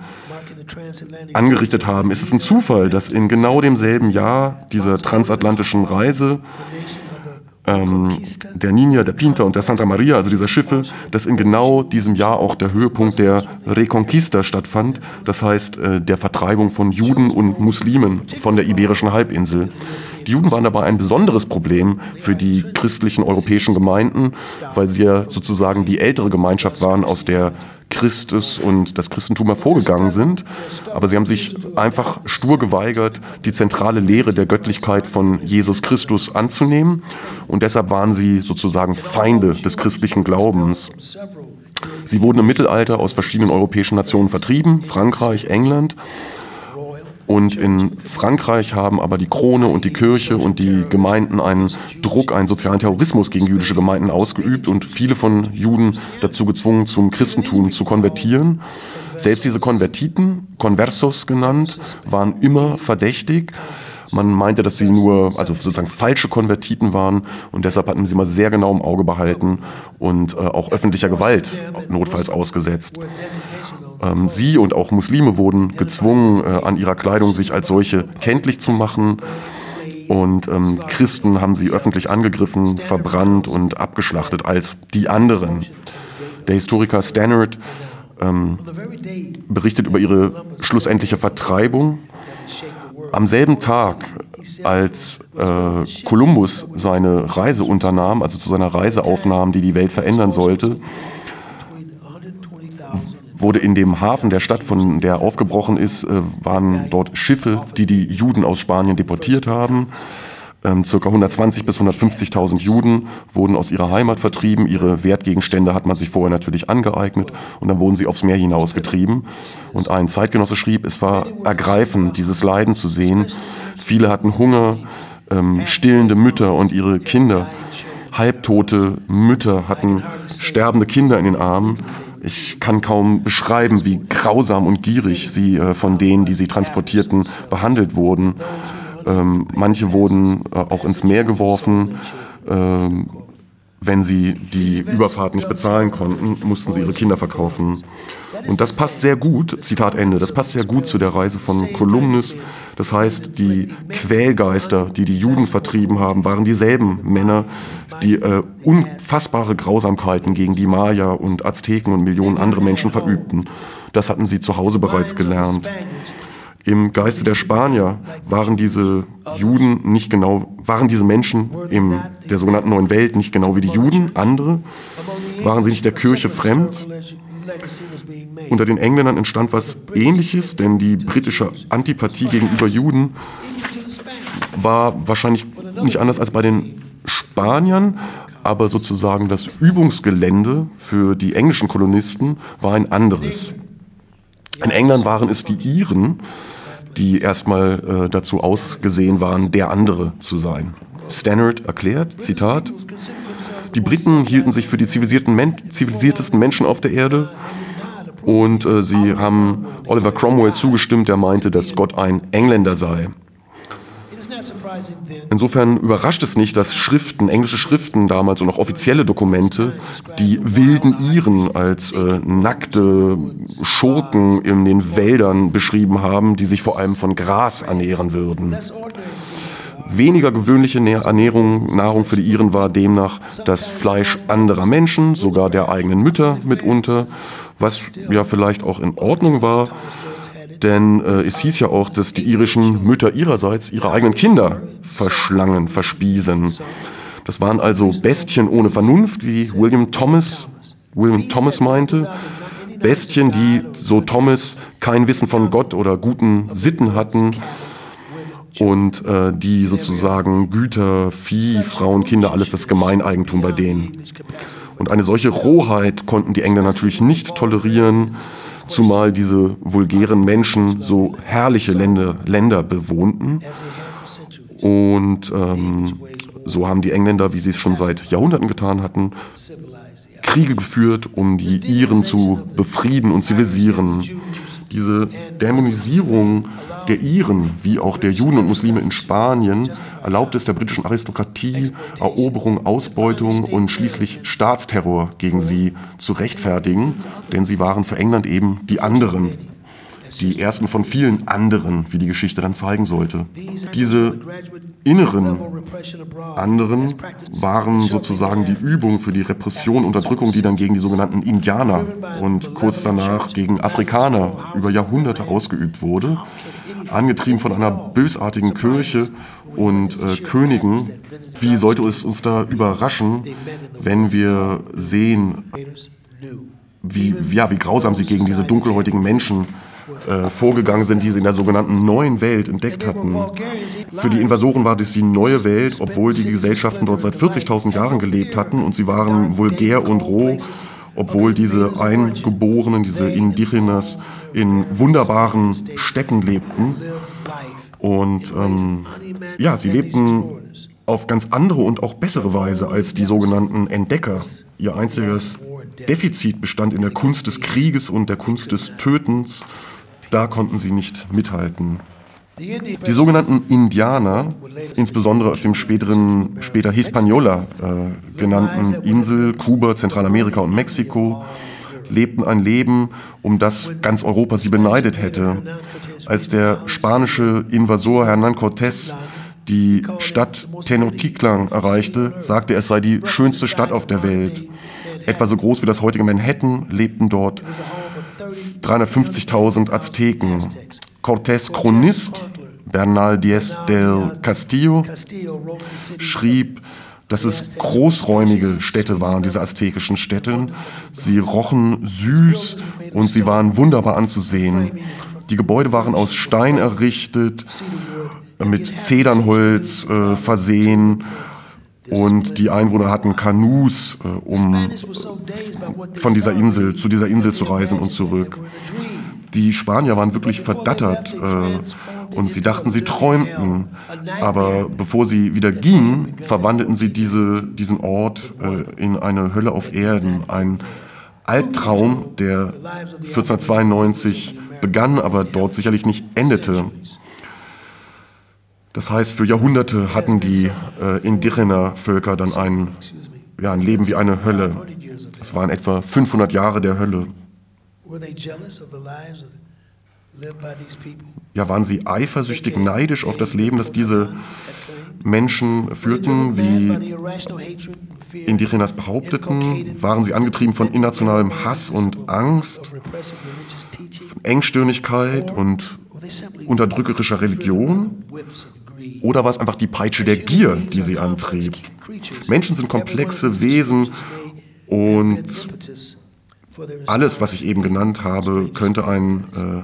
angerichtet haben, ist es ein Zufall, dass in genau demselben Jahr dieser transatlantischen Reise ähm, der Nina, der Pinta und der Santa Maria, also dieser Schiffe, dass in genau diesem Jahr auch der Höhepunkt der Reconquista stattfand, das heißt äh, der Vertreibung von Juden und Muslimen von der iberischen Halbinsel. Die Juden waren dabei ein besonderes Problem für die christlichen europäischen Gemeinden, weil sie ja sozusagen die ältere Gemeinschaft waren, aus der Christus und das Christentum hervorgegangen sind. Aber sie haben sich einfach stur geweigert, die zentrale Lehre der Göttlichkeit von Jesus Christus anzunehmen. Und deshalb waren sie sozusagen Feinde des christlichen Glaubens. Sie wurden im Mittelalter aus verschiedenen europäischen Nationen vertrieben, Frankreich, England. Und in Frankreich haben aber die Krone und die Kirche und die Gemeinden einen Druck, einen sozialen Terrorismus gegen jüdische Gemeinden ausgeübt und viele von Juden dazu gezwungen, zum Christentum zu konvertieren. Selbst diese Konvertiten, Conversos genannt, waren immer verdächtig. Man meinte, dass sie nur, also sozusagen falsche Konvertiten waren und deshalb hatten sie mal sehr genau im Auge behalten und äh, auch öffentlicher Gewalt notfalls ausgesetzt. Ähm, sie und auch Muslime wurden gezwungen, äh, an ihrer Kleidung sich als solche kenntlich zu machen. Und ähm, Christen haben sie öffentlich angegriffen, verbrannt und abgeschlachtet als die anderen. Der Historiker Stannard ähm, berichtet über ihre schlussendliche Vertreibung am selben Tag, als äh, Kolumbus seine Reise unternahm, also zu seiner Reise aufnahm, die die Welt verändern sollte, wurde in dem Hafen der Stadt, von der aufgebrochen ist, äh, waren dort Schiffe, die die Juden aus Spanien deportiert haben. Ähm, circa 120 bis 150.000 Juden wurden aus ihrer Heimat vertrieben. Ihre Wertgegenstände hat man sich vorher natürlich angeeignet und dann wurden sie aufs Meer hinausgetrieben. Und ein Zeitgenosse schrieb, es war ergreifend, dieses Leiden zu sehen. Viele hatten Hunger, ähm, stillende Mütter und ihre Kinder. Halbtote Mütter hatten sterbende Kinder in den Armen. Ich kann kaum beschreiben, wie grausam und gierig sie äh, von denen, die sie transportierten, behandelt wurden. Ähm, manche wurden äh, auch ins Meer geworfen. Ähm, wenn sie die Überfahrt nicht bezahlen konnten, mussten sie ihre Kinder verkaufen. Und das passt sehr gut, Zitat Ende, das passt sehr gut zu der Reise von Kolumnus. Das heißt, die Quälgeister, die die Juden vertrieben haben, waren dieselben Männer, die äh, unfassbare Grausamkeiten gegen die Maya und Azteken und Millionen andere Menschen verübten. Das hatten sie zu Hause bereits gelernt. Im Geiste der Spanier waren diese Juden nicht genau, waren diese Menschen in der sogenannten Neuen Welt nicht genau wie die Juden, andere, waren sie nicht der Kirche fremd. Unter den Engländern entstand was Ähnliches, denn die britische Antipathie gegenüber Juden war wahrscheinlich nicht anders als bei den Spaniern, aber sozusagen das Übungsgelände für die englischen Kolonisten war ein anderes. In England waren es die Iren, die erstmal äh, dazu ausgesehen waren, der andere zu sein. Stannard erklärt, Zitat, die Briten hielten sich für die zivilisierten Men zivilisiertesten Menschen auf der Erde und äh, sie haben Oliver Cromwell zugestimmt, der meinte, dass Gott ein Engländer sei. Insofern überrascht es nicht, dass Schriften, englische Schriften damals und auch offizielle Dokumente, die wilden Iren als äh, nackte Schurken in den Wäldern beschrieben haben, die sich vor allem von Gras ernähren würden. Weniger gewöhnliche Ernährung, Nahrung für die Iren war demnach das Fleisch anderer Menschen, sogar der eigenen Mütter mitunter, was ja vielleicht auch in Ordnung war, denn äh, es hieß ja auch, dass die irischen Mütter ihrerseits ihre eigenen Kinder verschlangen, verspiesen. Das waren also Bestien ohne Vernunft, wie William Thomas, William Thomas meinte. Bestien, die, so Thomas, kein Wissen von Gott oder guten Sitten hatten und äh, die sozusagen Güter, Vieh, Frauen, Kinder, alles das Gemeineigentum bei denen. Und eine solche Rohheit konnten die Engländer natürlich nicht tolerieren zumal diese vulgären Menschen so herrliche Länder, Länder bewohnten. Und ähm, so haben die Engländer, wie sie es schon seit Jahrhunderten getan hatten, Kriege geführt, um die Iren zu befrieden und zivilisieren. Diese Dämonisierung der Iren wie auch der Juden und Muslime in Spanien erlaubt es der britischen Aristokratie, Eroberung, Ausbeutung und schließlich Staatsterror gegen sie zu rechtfertigen, denn sie waren für England eben die anderen die ersten von vielen anderen, wie die Geschichte dann zeigen sollte. Diese inneren anderen waren sozusagen die Übung für die Repression, Unterdrückung, die dann gegen die sogenannten Indianer und kurz danach gegen Afrikaner über Jahrhunderte ausgeübt wurde, angetrieben von einer bösartigen Kirche und äh, Königen. Wie sollte es uns da überraschen, wenn wir sehen, wie, ja, wie grausam sie gegen diese dunkelhäutigen Menschen äh, vorgegangen sind, die sie in der sogenannten neuen Welt entdeckt hatten. Für die Invasoren war das die neue Welt, obwohl die Gesellschaften dort seit 40.000 Jahren gelebt hatten und sie waren vulgär und roh, obwohl diese Eingeborenen, diese Indigenas in wunderbaren Städten lebten. Und ähm, ja, sie lebten auf ganz andere und auch bessere Weise als die sogenannten Entdecker. Ihr einziges Defizit bestand in der Kunst des Krieges und der Kunst des Tötens da konnten sie nicht mithalten. Die sogenannten Indianer, insbesondere auf dem späteren, später Hispaniola äh, genannten Insel, Kuba, Zentralamerika und Mexiko, lebten ein Leben, um das ganz Europa sie beneidet hätte. Als der spanische Invasor Hernán Cortés die Stadt Tenochtitlan erreichte, sagte er, es sei die schönste Stadt auf der Welt. Etwa so groß wie das heutige Manhattan lebten dort 350.000 Azteken. Cortés Chronist Bernal Diez del Castillo schrieb, dass es großräumige Städte waren, diese aztekischen Städte. Sie rochen süß und sie waren wunderbar anzusehen. Die Gebäude waren aus Stein errichtet, mit Zedernholz äh, versehen und die Einwohner hatten Kanus, äh, um von dieser Insel zu dieser Insel zu reisen und zurück. Die Spanier waren wirklich verdattert äh, und sie dachten, sie träumten. Aber bevor sie wieder gingen, verwandelten sie diese, diesen Ort äh, in eine Hölle auf Erden. Ein Albtraum, der 1492 begann, aber dort sicherlich nicht endete. Das heißt, für Jahrhunderte hatten die äh, Indigener-Völker dann ein ja, ein Leben wie eine Hölle. Es waren etwa 500 Jahre der Hölle. Ja, waren sie eifersüchtig, neidisch auf das Leben, das diese Menschen führten, wie Indigenas behaupteten? Waren sie angetrieben von irrationalem Hass und Angst, von Engstirnigkeit und unterdrückerischer Religion? Oder war es einfach die Peitsche der Gier, die sie antrieb? Menschen sind komplexe Wesen und alles, was ich eben genannt habe, könnte ein äh,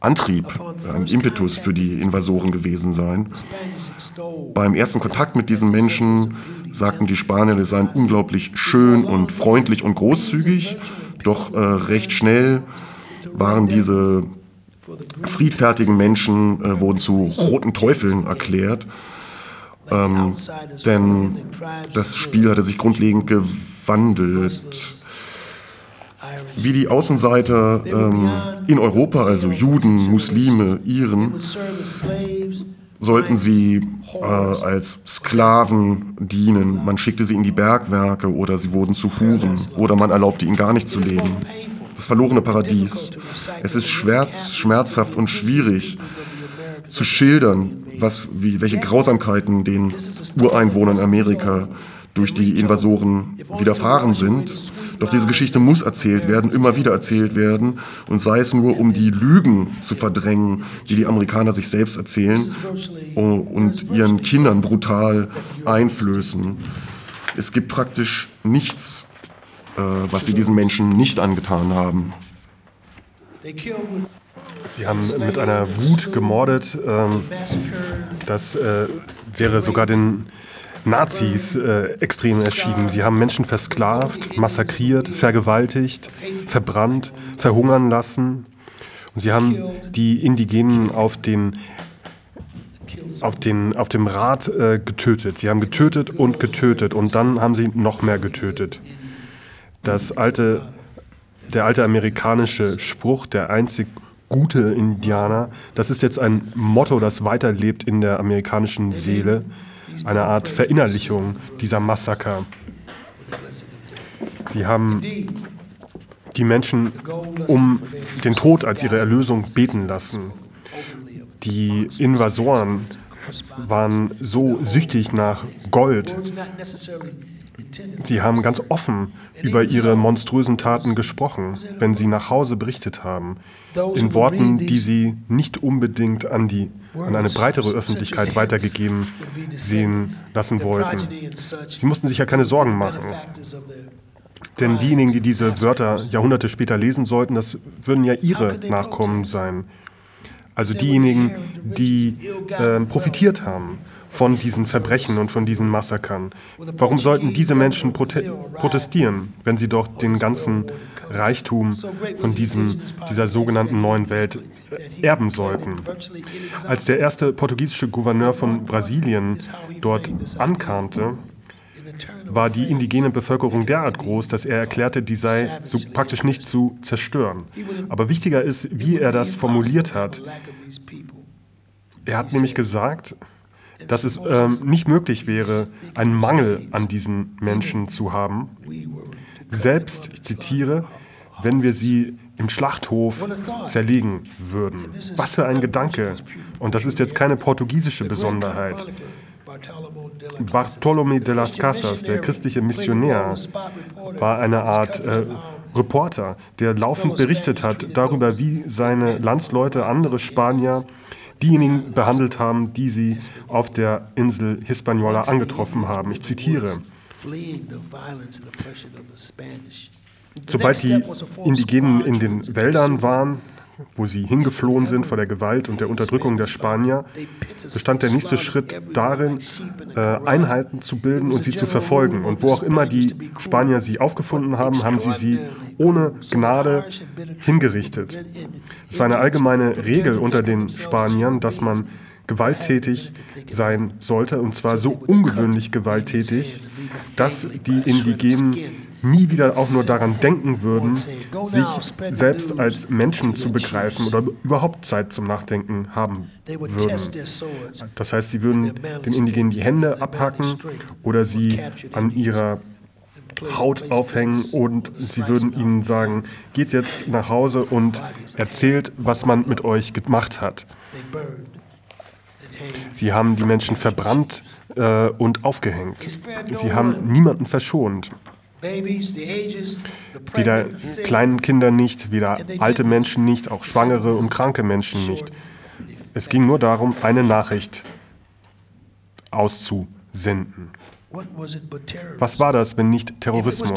Antrieb, ein Impetus für die Invasoren gewesen sein. Beim ersten Kontakt mit diesen Menschen sagten die Spanier, sie seien unglaublich schön und freundlich und großzügig, doch äh, recht schnell waren diese friedfertigen Menschen äh, wurden zu roten Teufeln erklärt, ähm, denn das Spiel hatte sich grundlegend gewandelt. Wie die Außenseiter ähm, in Europa, also Juden, Muslime, Iren, sollten sie äh, als Sklaven dienen. Man schickte sie in die Bergwerke oder sie wurden zu Huren oder man erlaubte ihnen gar nicht zu leben das verlorene Paradies. Es ist schmerz, schmerzhaft und schwierig zu schildern, was, wie, welche Grausamkeiten den Ureinwohnern Amerika durch die Invasoren widerfahren sind. Doch diese Geschichte muss erzählt werden, immer wieder erzählt werden, und sei es nur, um die Lügen zu verdrängen, die die Amerikaner sich selbst erzählen und ihren Kindern brutal einflößen. Es gibt praktisch nichts, was sie diesen Menschen nicht angetan haben. Sie haben mit einer Wut gemordet. Ähm, das äh, wäre sogar den Nazis äh, extrem erschienen. Sie haben Menschen versklavt, massakriert, vergewaltigt, verbrannt, verhungern lassen. Und sie haben die Indigenen auf den auf, den, auf dem Rad äh, getötet. Sie haben getötet und getötet und dann haben sie noch mehr getötet das alte, der alte amerikanische Spruch, der einzig gute Indianer, das ist jetzt ein Motto, das weiterlebt in der amerikanischen Seele, eine Art Verinnerlichung dieser Massaker. Sie haben die Menschen um den Tod als ihre Erlösung beten lassen. Die Invasoren waren so süchtig nach Gold, Sie haben ganz offen über ihre monströsen Taten gesprochen, wenn sie nach Hause berichtet haben, in Worten, die sie nicht unbedingt an, die, an eine breitere Öffentlichkeit weitergegeben sehen lassen wollten. Sie mussten sich ja keine Sorgen machen. Denn diejenigen, die diese Wörter Jahrhunderte später lesen sollten, das würden ja ihre Nachkommen sein. Also diejenigen, die äh, profitiert haben von diesen Verbrechen und von diesen Massakern. Warum sollten diese Menschen prote protestieren, wenn sie doch den ganzen Reichtum von diesem, dieser sogenannten neuen Welt erben sollten? Als der erste portugiesische Gouverneur von Brasilien dort ankannte, war die indigene Bevölkerung derart groß, dass er erklärte, die sei so praktisch nicht zu zerstören. Aber wichtiger ist, wie er das formuliert hat. Er hat nämlich gesagt, dass es ähm, nicht möglich wäre, einen Mangel an diesen Menschen zu haben. Selbst, ich zitiere, wenn wir sie im Schlachthof zerlegen würden. Was für ein Gedanke. Und das ist jetzt keine portugiesische Besonderheit. Bartolomé de las Casas, der christliche Missionär, war eine Art äh, Reporter, der laufend berichtet hat darüber, wie seine Landsleute, andere Spanier, diejenigen behandelt haben, die sie auf der Insel Hispaniola angetroffen haben. Ich zitiere. Sobald die Indigenen in den Wäldern waren, wo sie hingeflohen sind vor der Gewalt und der Unterdrückung der Spanier, bestand der nächste Schritt darin, äh, Einheiten zu bilden und sie zu verfolgen. Und wo auch immer die Spanier sie aufgefunden haben, haben sie sie ohne Gnade hingerichtet. Es war eine allgemeine Regel unter den Spaniern, dass man gewalttätig sein sollte, und zwar so ungewöhnlich gewalttätig, dass die Indigenen nie wieder auch nur daran denken würden, sich selbst als Menschen zu begreifen oder überhaupt Zeit zum Nachdenken haben würden. Das heißt, sie würden den Indigenen die Hände abhacken oder sie an ihrer Haut aufhängen und sie würden ihnen sagen, geht jetzt nach Hause und erzählt, was man mit euch gemacht hat. Sie haben die Menschen verbrannt äh, und aufgehängt. Sie haben niemanden verschont. Weder kleinen Kinder nicht, weder alte Menschen nicht, auch schwangere und kranke Menschen nicht. Es ging nur darum, eine Nachricht auszusenden. Was war das, wenn nicht Terrorismus?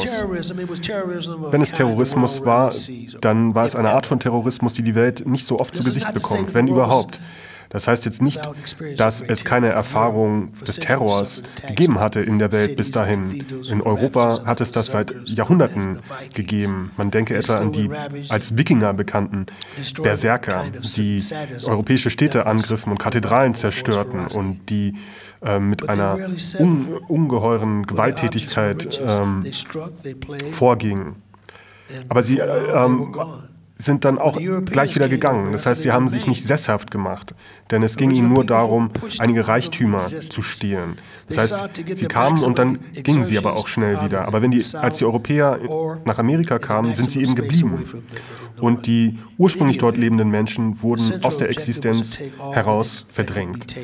Wenn es Terrorismus war, dann war es eine Art von Terrorismus, die die Welt nicht so oft zu Gesicht bekommt, wenn überhaupt. Das heißt jetzt nicht, dass es keine Erfahrung des Terrors gegeben hatte in der Welt bis dahin. In Europa hat es das seit Jahrhunderten gegeben. Man denke etwa an die als Wikinger bekannten Berserker, die europäische Städte angriffen und Kathedralen zerstörten und die äh, mit einer un ungeheuren Gewalttätigkeit ähm, vorgingen. Aber sie äh, ähm, sind dann auch gleich wieder gegangen. Das heißt, sie haben sich nicht sesshaft gemacht, denn es ging ihnen nur darum, einige Reichtümer zu stehlen. Das heißt, sie kamen und dann gingen sie aber auch schnell wieder. Aber wenn die, als die Europäer nach Amerika kamen, sind sie eben geblieben. Und die ursprünglich dort lebenden Menschen wurden aus der Existenz heraus verdrängt.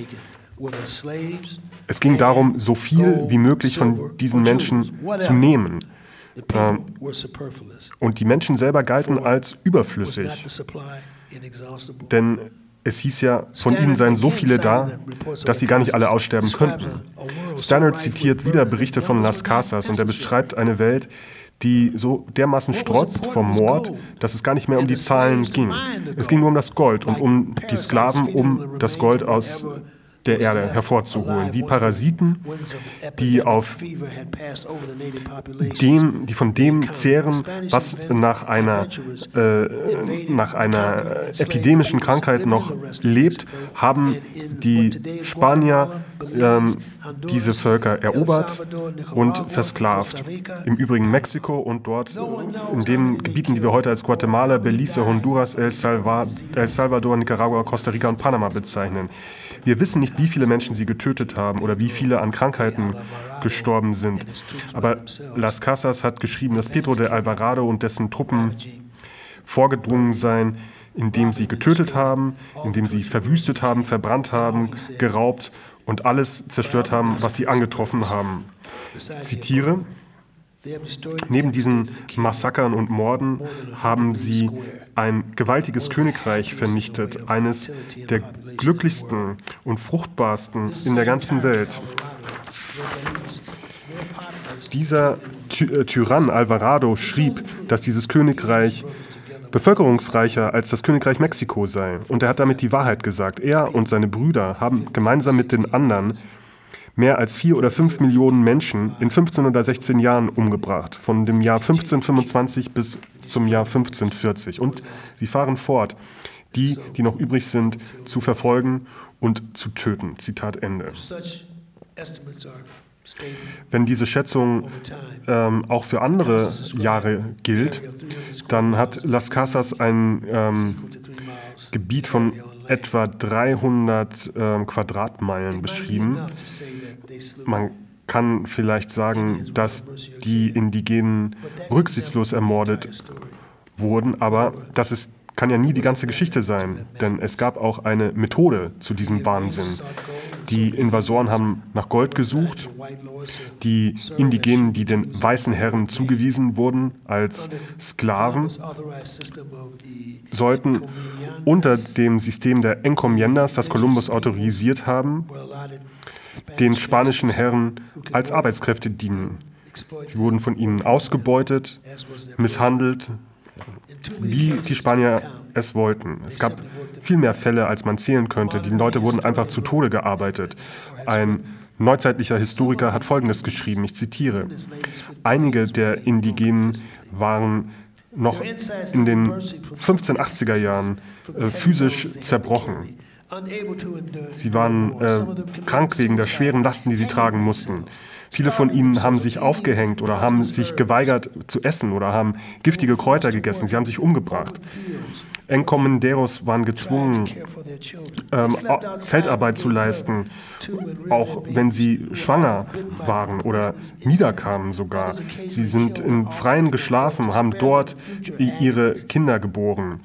Es ging darum, so viel wie möglich von diesen Menschen zu nehmen. Ähm, und die Menschen selber galten als überflüssig. Denn es hieß ja, von ihnen seien so viele da, dass sie gar nicht alle aussterben könnten. Stannard zitiert wieder Berichte von Las Casas und er beschreibt eine Welt, die so dermaßen strotzt vom Mord, dass es gar nicht mehr um die Zahlen ging. Es ging nur um das Gold und um die Sklaven, um das Gold aus der Erde hervorzuholen, wie Parasiten, die auf dem, die von dem zehren, was nach einer, äh, nach einer epidemischen Krankheit noch lebt, haben die Spanier äh, diese Völker erobert und versklavt. Im Übrigen Mexiko und dort in den Gebieten, die wir heute als Guatemala, Belize, Honduras, El Salvador, Nicaragua, Costa Rica und Panama bezeichnen. Wir wissen nicht, wie viele Menschen sie getötet haben oder wie viele an Krankheiten gestorben sind. Aber Las Casas hat geschrieben, dass Pedro de Alvarado und dessen Truppen vorgedrungen seien, indem sie getötet haben, indem sie verwüstet haben, verbrannt haben, geraubt und alles zerstört haben, was sie angetroffen haben. Ich zitiere, Neben diesen Massakern und Morden haben sie ein gewaltiges Königreich vernichtet, eines der glücklichsten und fruchtbarsten in der ganzen Welt. Dieser Ty äh, Tyrann Alvarado schrieb, dass dieses Königreich bevölkerungsreicher als das Königreich Mexiko sei. Und er hat damit die Wahrheit gesagt. Er und seine Brüder haben gemeinsam mit den anderen mehr als vier oder fünf Millionen Menschen in 15 oder 16 Jahren umgebracht, von dem Jahr 1525 bis zum Jahr 1540. Und sie fahren fort, die, die noch übrig sind, zu verfolgen und zu töten. Zitat Ende. Wenn diese Schätzung ähm, auch für andere Jahre gilt, dann hat Las Casas ein ähm, Gebiet von etwa 300 ähm, Quadratmeilen beschrieben. Man kann vielleicht sagen, dass die Indigenen rücksichtslos ermordet wurden, aber das ist, kann ja nie die ganze Geschichte sein, denn es gab auch eine Methode zu diesem Wahnsinn. Die Invasoren haben nach Gold gesucht. Die Indigenen, die den weißen Herren zugewiesen wurden als Sklaven, sollten unter dem System der Encomiendas, das Kolumbus autorisiert haben, den spanischen Herren als Arbeitskräfte dienen. Sie wurden von ihnen ausgebeutet, misshandelt, wie die Spanier es wollten. Es gab viel mehr Fälle, als man zählen könnte. Die Leute wurden einfach zu Tode gearbeitet. Ein neuzeitlicher Historiker hat Folgendes geschrieben, ich zitiere, einige der Indigenen waren noch in den 1580er Jahren äh, physisch zerbrochen. Sie waren äh, krank wegen der schweren Lasten, die sie tragen mussten. Viele von ihnen haben sich aufgehängt oder haben sich geweigert zu essen oder haben giftige Kräuter gegessen. Sie haben sich umgebracht. Enkomenderos waren gezwungen, ähm, Feldarbeit zu leisten, auch wenn sie schwanger waren oder niederkamen sogar. Sie sind im Freien geschlafen, haben dort ihre Kinder geboren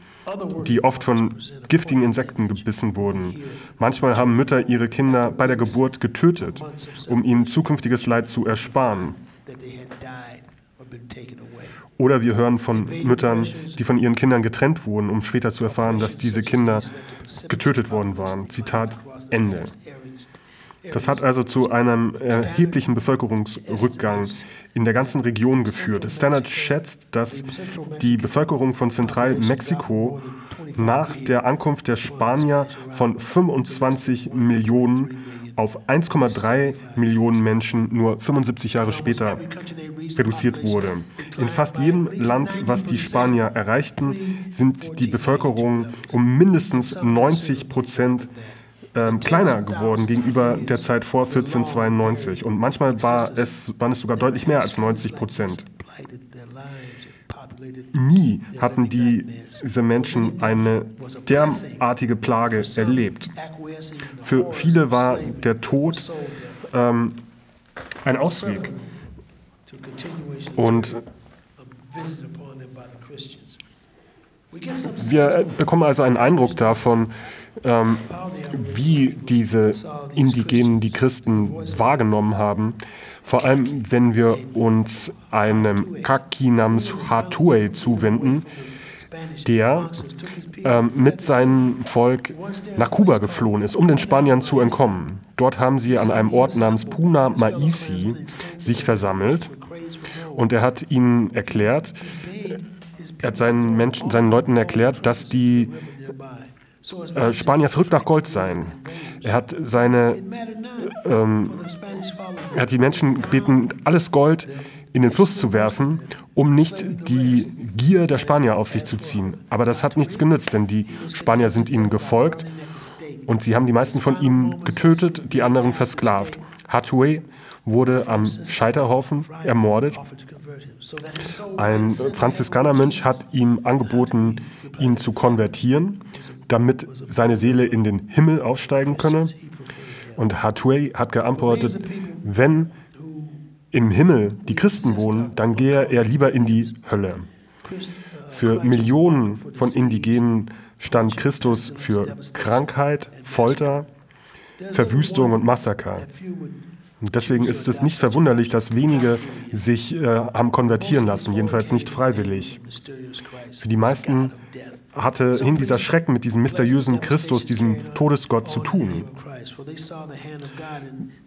die oft von giftigen Insekten gebissen wurden. Manchmal haben Mütter ihre Kinder bei der Geburt getötet, um ihnen zukünftiges Leid zu ersparen. Oder wir hören von Müttern, die von ihren Kindern getrennt wurden, um später zu erfahren, dass diese Kinder getötet worden waren. Zitat Ende. Das hat also zu einem erheblichen Bevölkerungsrückgang in der ganzen Region geführt. Standard schätzt, dass die Bevölkerung von Zentralmexiko nach der Ankunft der Spanier von 25 Millionen auf 1,3 Millionen Menschen nur 75 Jahre später reduziert wurde. In fast jedem Land, was die Spanier erreichten, sind die Bevölkerung um mindestens 90 Prozent ähm, kleiner geworden gegenüber der Zeit vor 1492. Und manchmal war es, waren es sogar deutlich mehr als 90 Prozent. Nie hatten die, diese Menschen eine derartige Plage erlebt. Für viele war der Tod ähm, ein Ausweg. Und wir bekommen also einen Eindruck davon, ähm, wie diese Indigenen die Christen wahrgenommen haben. Vor allem, wenn wir uns einem Kaki namens Hatue zuwenden, der ähm, mit seinem Volk nach Kuba geflohen ist, um den Spaniern zu entkommen. Dort haben sie an einem Ort namens Puna Maisi sich versammelt und er hat ihnen erklärt, er hat seinen, Menschen, seinen Leuten erklärt, dass die äh, Spanier verrückt nach Gold seien. Er hat seine, ähm, er hat die Menschen gebeten, alles Gold in den Fluss zu werfen, um nicht die Gier der Spanier auf sich zu ziehen. Aber das hat nichts genützt, denn die Spanier sind ihnen gefolgt und sie haben die meisten von ihnen getötet, die anderen versklavt. Hatue wurde am Scheiterhaufen ermordet. Ein Franziskanermönch hat ihm angeboten, ihn zu konvertieren, damit seine Seele in den Himmel aufsteigen könne. Und Hatue hat geantwortet, wenn im Himmel die Christen wohnen, dann gehe er lieber in die Hölle. Für Millionen von Indigenen stand Christus für Krankheit, Folter, Verwüstung und Massaker. Und deswegen ist es nicht verwunderlich, dass wenige sich äh, haben konvertieren lassen, jedenfalls nicht freiwillig. Für die meisten hatte hin dieser Schrecken mit diesem mysteriösen Christus, diesem Todesgott zu tun.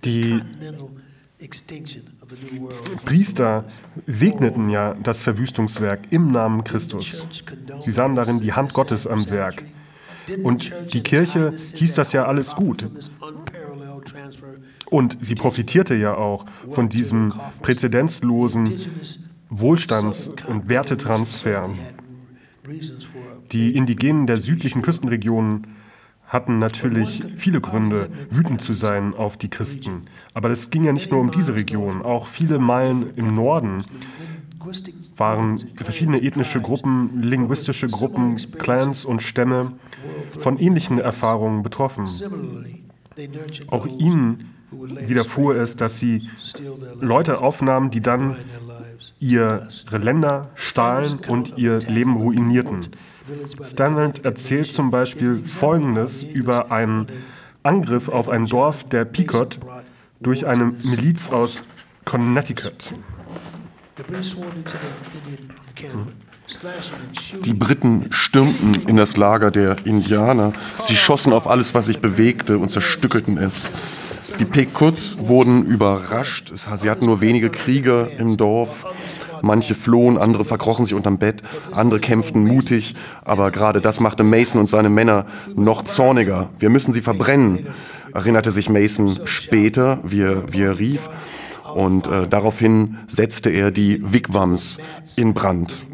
Die Priester segneten ja das Verwüstungswerk im Namen Christus. Sie sahen darin die Hand Gottes am Werk. Und die Kirche hieß das ja alles gut. Und sie profitierte ja auch von diesem präzedenzlosen Wohlstands- und Wertetransfer. Die Indigenen der südlichen Küstenregionen hatten natürlich viele Gründe, wütend zu sein auf die Christen. Aber es ging ja nicht nur um diese Region. Auch viele Meilen im Norden waren verschiedene ethnische Gruppen, linguistische Gruppen, Clans und Stämme von ähnlichen Erfahrungen betroffen. Auch ihnen widerfuhr es, dass sie Leute aufnahmen, die dann ihre Länder stahlen und ihr Leben ruinierten. Stanland erzählt zum Beispiel Folgendes über einen Angriff auf ein Dorf der Pequot durch eine Miliz aus Connecticut. Die Briten stürmten in das Lager der Indianer. Sie schossen auf alles, was sich bewegte und zerstückelten es. Die Pequots wurden überrascht. Sie hatten nur wenige Krieger im Dorf. Manche flohen, andere verkrochen sich unterm Bett, andere kämpften mutig. Aber gerade das machte Mason und seine Männer noch zorniger. Wir müssen sie verbrennen, erinnerte sich Mason später, wie er, wie er rief. Und äh, daraufhin setzte er die Wigwams in Brand.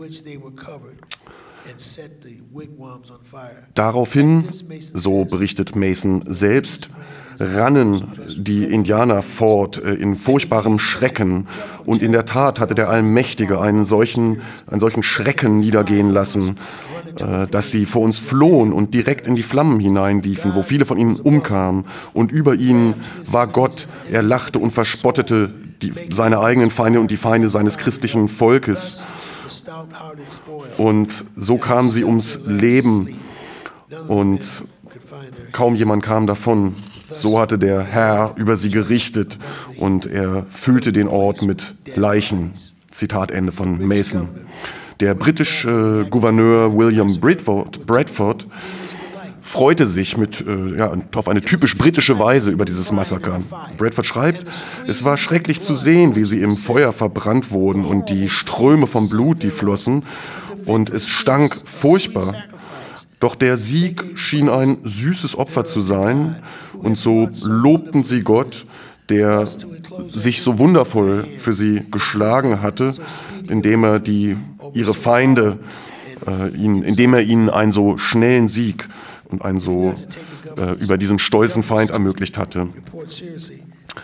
Daraufhin, so berichtet Mason selbst, rannen die Indianer fort äh, in furchtbarem Schrecken. Und in der Tat hatte der Allmächtige einen solchen, einen solchen Schrecken niedergehen lassen, äh, dass sie vor uns flohen und direkt in die Flammen hineinliefen, wo viele von ihnen umkamen. Und über ihnen war Gott, er lachte und verspottete die, seine eigenen Feinde und die Feinde seines christlichen Volkes. Und so kamen sie ums Leben und kaum jemand kam davon. So hatte der Herr über sie gerichtet und er füllte den Ort mit Leichen. Zitat Ende von Mason. Der britische Gouverneur William Bradford, freute sich mit, äh, ja, auf eine typisch britische Weise über dieses Massaker. Bradford schreibt, es war schrecklich zu sehen, wie sie im Feuer verbrannt wurden und die Ströme vom Blut, die flossen, und es stank furchtbar. Doch der Sieg schien ein süßes Opfer zu sein, und so lobten sie Gott, der sich so wundervoll für sie geschlagen hatte, indem er die, ihre Feinde, äh, ihn, indem er ihnen einen so schnellen Sieg und einen so äh, über diesen stolzen Feind ermöglicht hatte.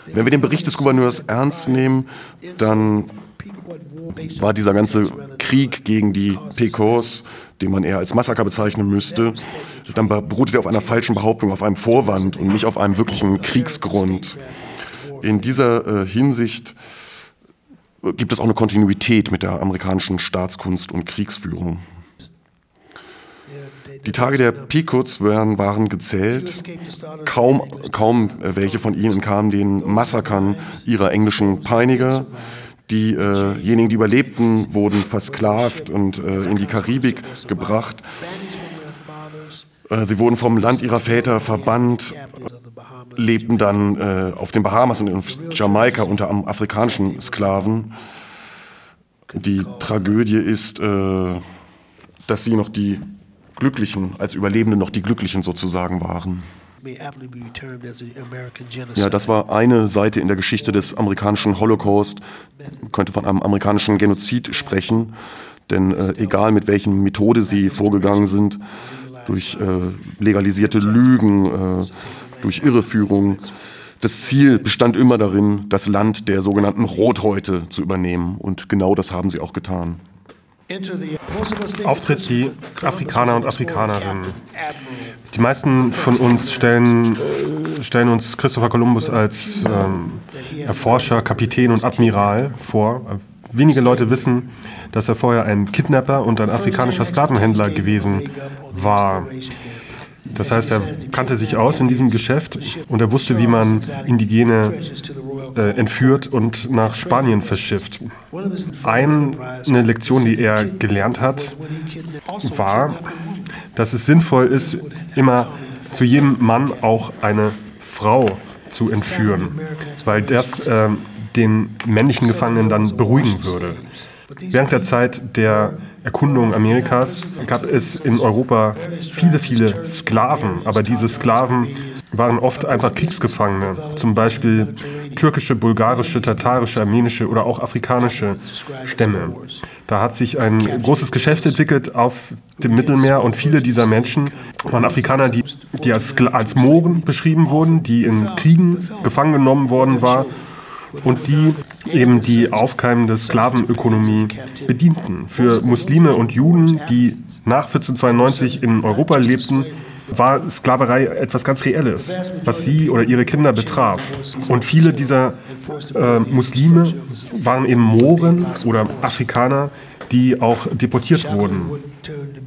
Wenn wir den Bericht des Gouverneurs ernst nehmen, dann war dieser ganze Krieg gegen die Pecors, den man eher als Massaker bezeichnen müsste, dann beruhte er auf einer falschen Behauptung, auf einem Vorwand und nicht auf einem wirklichen Kriegsgrund. In dieser äh, Hinsicht äh, gibt es auch eine Kontinuität mit der amerikanischen Staatskunst und Kriegsführung. Die Tage der Pequots waren, waren gezählt. Kaum, kaum welche von ihnen kamen den Massakern ihrer englischen Peiniger. Diejenigen, die überlebten, wurden versklavt und äh, in die Karibik gebracht. Äh, sie wurden vom Land ihrer Väter verbannt, lebten dann äh, auf den Bahamas und in Jamaika unter afrikanischen Sklaven. Die Tragödie ist, dass sie noch die Glücklichen, als Überlebende noch die Glücklichen sozusagen waren. Ja, das war eine Seite in der Geschichte des amerikanischen Holocaust. Man könnte von einem amerikanischen Genozid sprechen, denn äh, egal mit welchen Methode sie vorgegangen sind, durch äh, legalisierte Lügen, äh, durch Irreführung, das Ziel bestand immer darin, das Land der sogenannten Rothäute zu übernehmen. Und genau das haben sie auch getan auftritt die Afrikaner und Afrikanerinnen. Die meisten von uns stellen, äh, stellen uns Christopher Columbus als ähm, Erforscher, Kapitän und Admiral vor. Wenige Leute wissen, dass er vorher ein Kidnapper und ein afrikanischer Sklavenhändler gewesen war. Das heißt, er kannte sich aus in diesem Geschäft und er wusste, wie man Indigene äh, entführt und nach Spanien verschifft. Eine Lektion, die er gelernt hat, war, dass es sinnvoll ist, immer zu jedem Mann auch eine Frau zu entführen, weil das äh, den männlichen Gefangenen dann beruhigen würde. Während der Zeit der Erkundung Amerikas gab es in Europa viele, viele Sklaven, aber diese Sklaven waren oft einfach Kriegsgefangene, zum Beispiel türkische, bulgarische, tatarische, armenische oder auch afrikanische Stämme. Da hat sich ein großes Geschäft entwickelt auf dem Mittelmeer und viele dieser Menschen waren Afrikaner, die, die als, als Mohren beschrieben wurden, die in Kriegen gefangen genommen worden waren und die eben die aufkeimende Sklavenökonomie bedienten. Für Muslime und Juden, die nach 1492 in Europa lebten, war Sklaverei etwas ganz Reelles, was sie oder ihre Kinder betraf. Und viele dieser äh, Muslime waren eben Mohren oder Afrikaner, die auch deportiert wurden.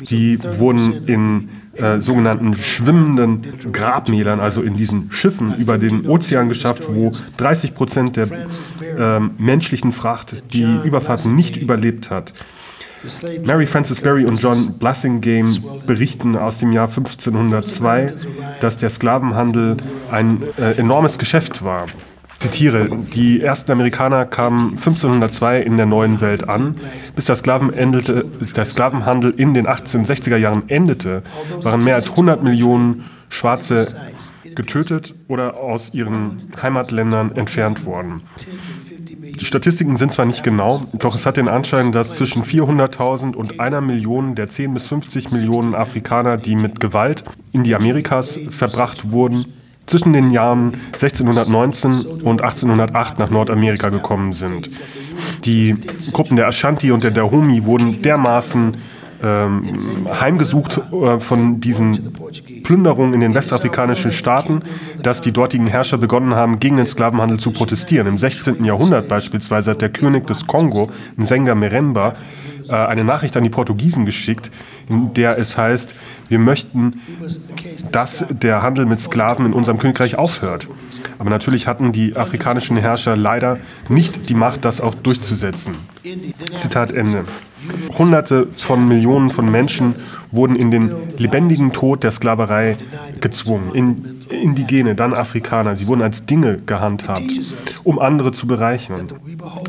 Die wurden in äh, sogenannten schwimmenden Grabmälern, also in diesen Schiffen über den Ozean geschafft, wo 30 Prozent der äh, menschlichen Fracht die Überfahrten nicht überlebt hat. Mary Frances Berry und John Blassingame berichten aus dem Jahr 1502, dass der Sklavenhandel ein äh, enormes Geschäft war zitiere, die ersten Amerikaner kamen 1502 in der neuen Welt an. Bis der, Sklaven endete, der Sklavenhandel in den 1860er Jahren endete, waren mehr als 100 Millionen Schwarze getötet oder aus ihren Heimatländern entfernt worden. Die Statistiken sind zwar nicht genau, doch es hat den Anschein, dass zwischen 400.000 und einer Million der 10 bis 50 Millionen Afrikaner, die mit Gewalt in die Amerikas verbracht wurden, zwischen den Jahren 1619 und 1808 nach Nordamerika gekommen sind. Die Gruppen der Ashanti und der Dahomey wurden dermaßen ähm, heimgesucht äh, von diesen Plünderungen in den westafrikanischen Staaten, dass die dortigen Herrscher begonnen haben, gegen den Sklavenhandel zu protestieren. Im 16. Jahrhundert beispielsweise hat der König des Kongo, Nsenga Meremba, äh, eine Nachricht an die Portugiesen geschickt, in der es heißt, wir möchten, dass der Handel mit Sklaven in unserem Königreich aufhört. Aber natürlich hatten die afrikanischen Herrscher leider nicht die Macht, das auch durchzusetzen. Zitat Ende. Hunderte von Millionen von Menschen wurden in den lebendigen Tod der Sklaverei gezwungen. In, Indigene, dann Afrikaner. Sie wurden als Dinge gehandhabt, um andere zu bereichern.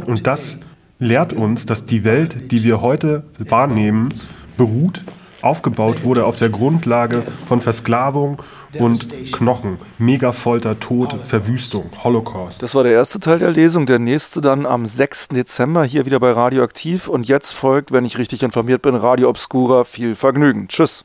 Und das lehrt uns, dass die Welt, die wir heute wahrnehmen, beruht, aufgebaut wurde auf der Grundlage von Versklavung und Knochen, Megafolter, Tod, Verwüstung, Holocaust. Das war der erste Teil der Lesung. Der nächste dann am 6. Dezember hier wieder bei Radioaktiv. Und jetzt folgt, wenn ich richtig informiert bin, Radio Obscura. Viel Vergnügen. Tschüss.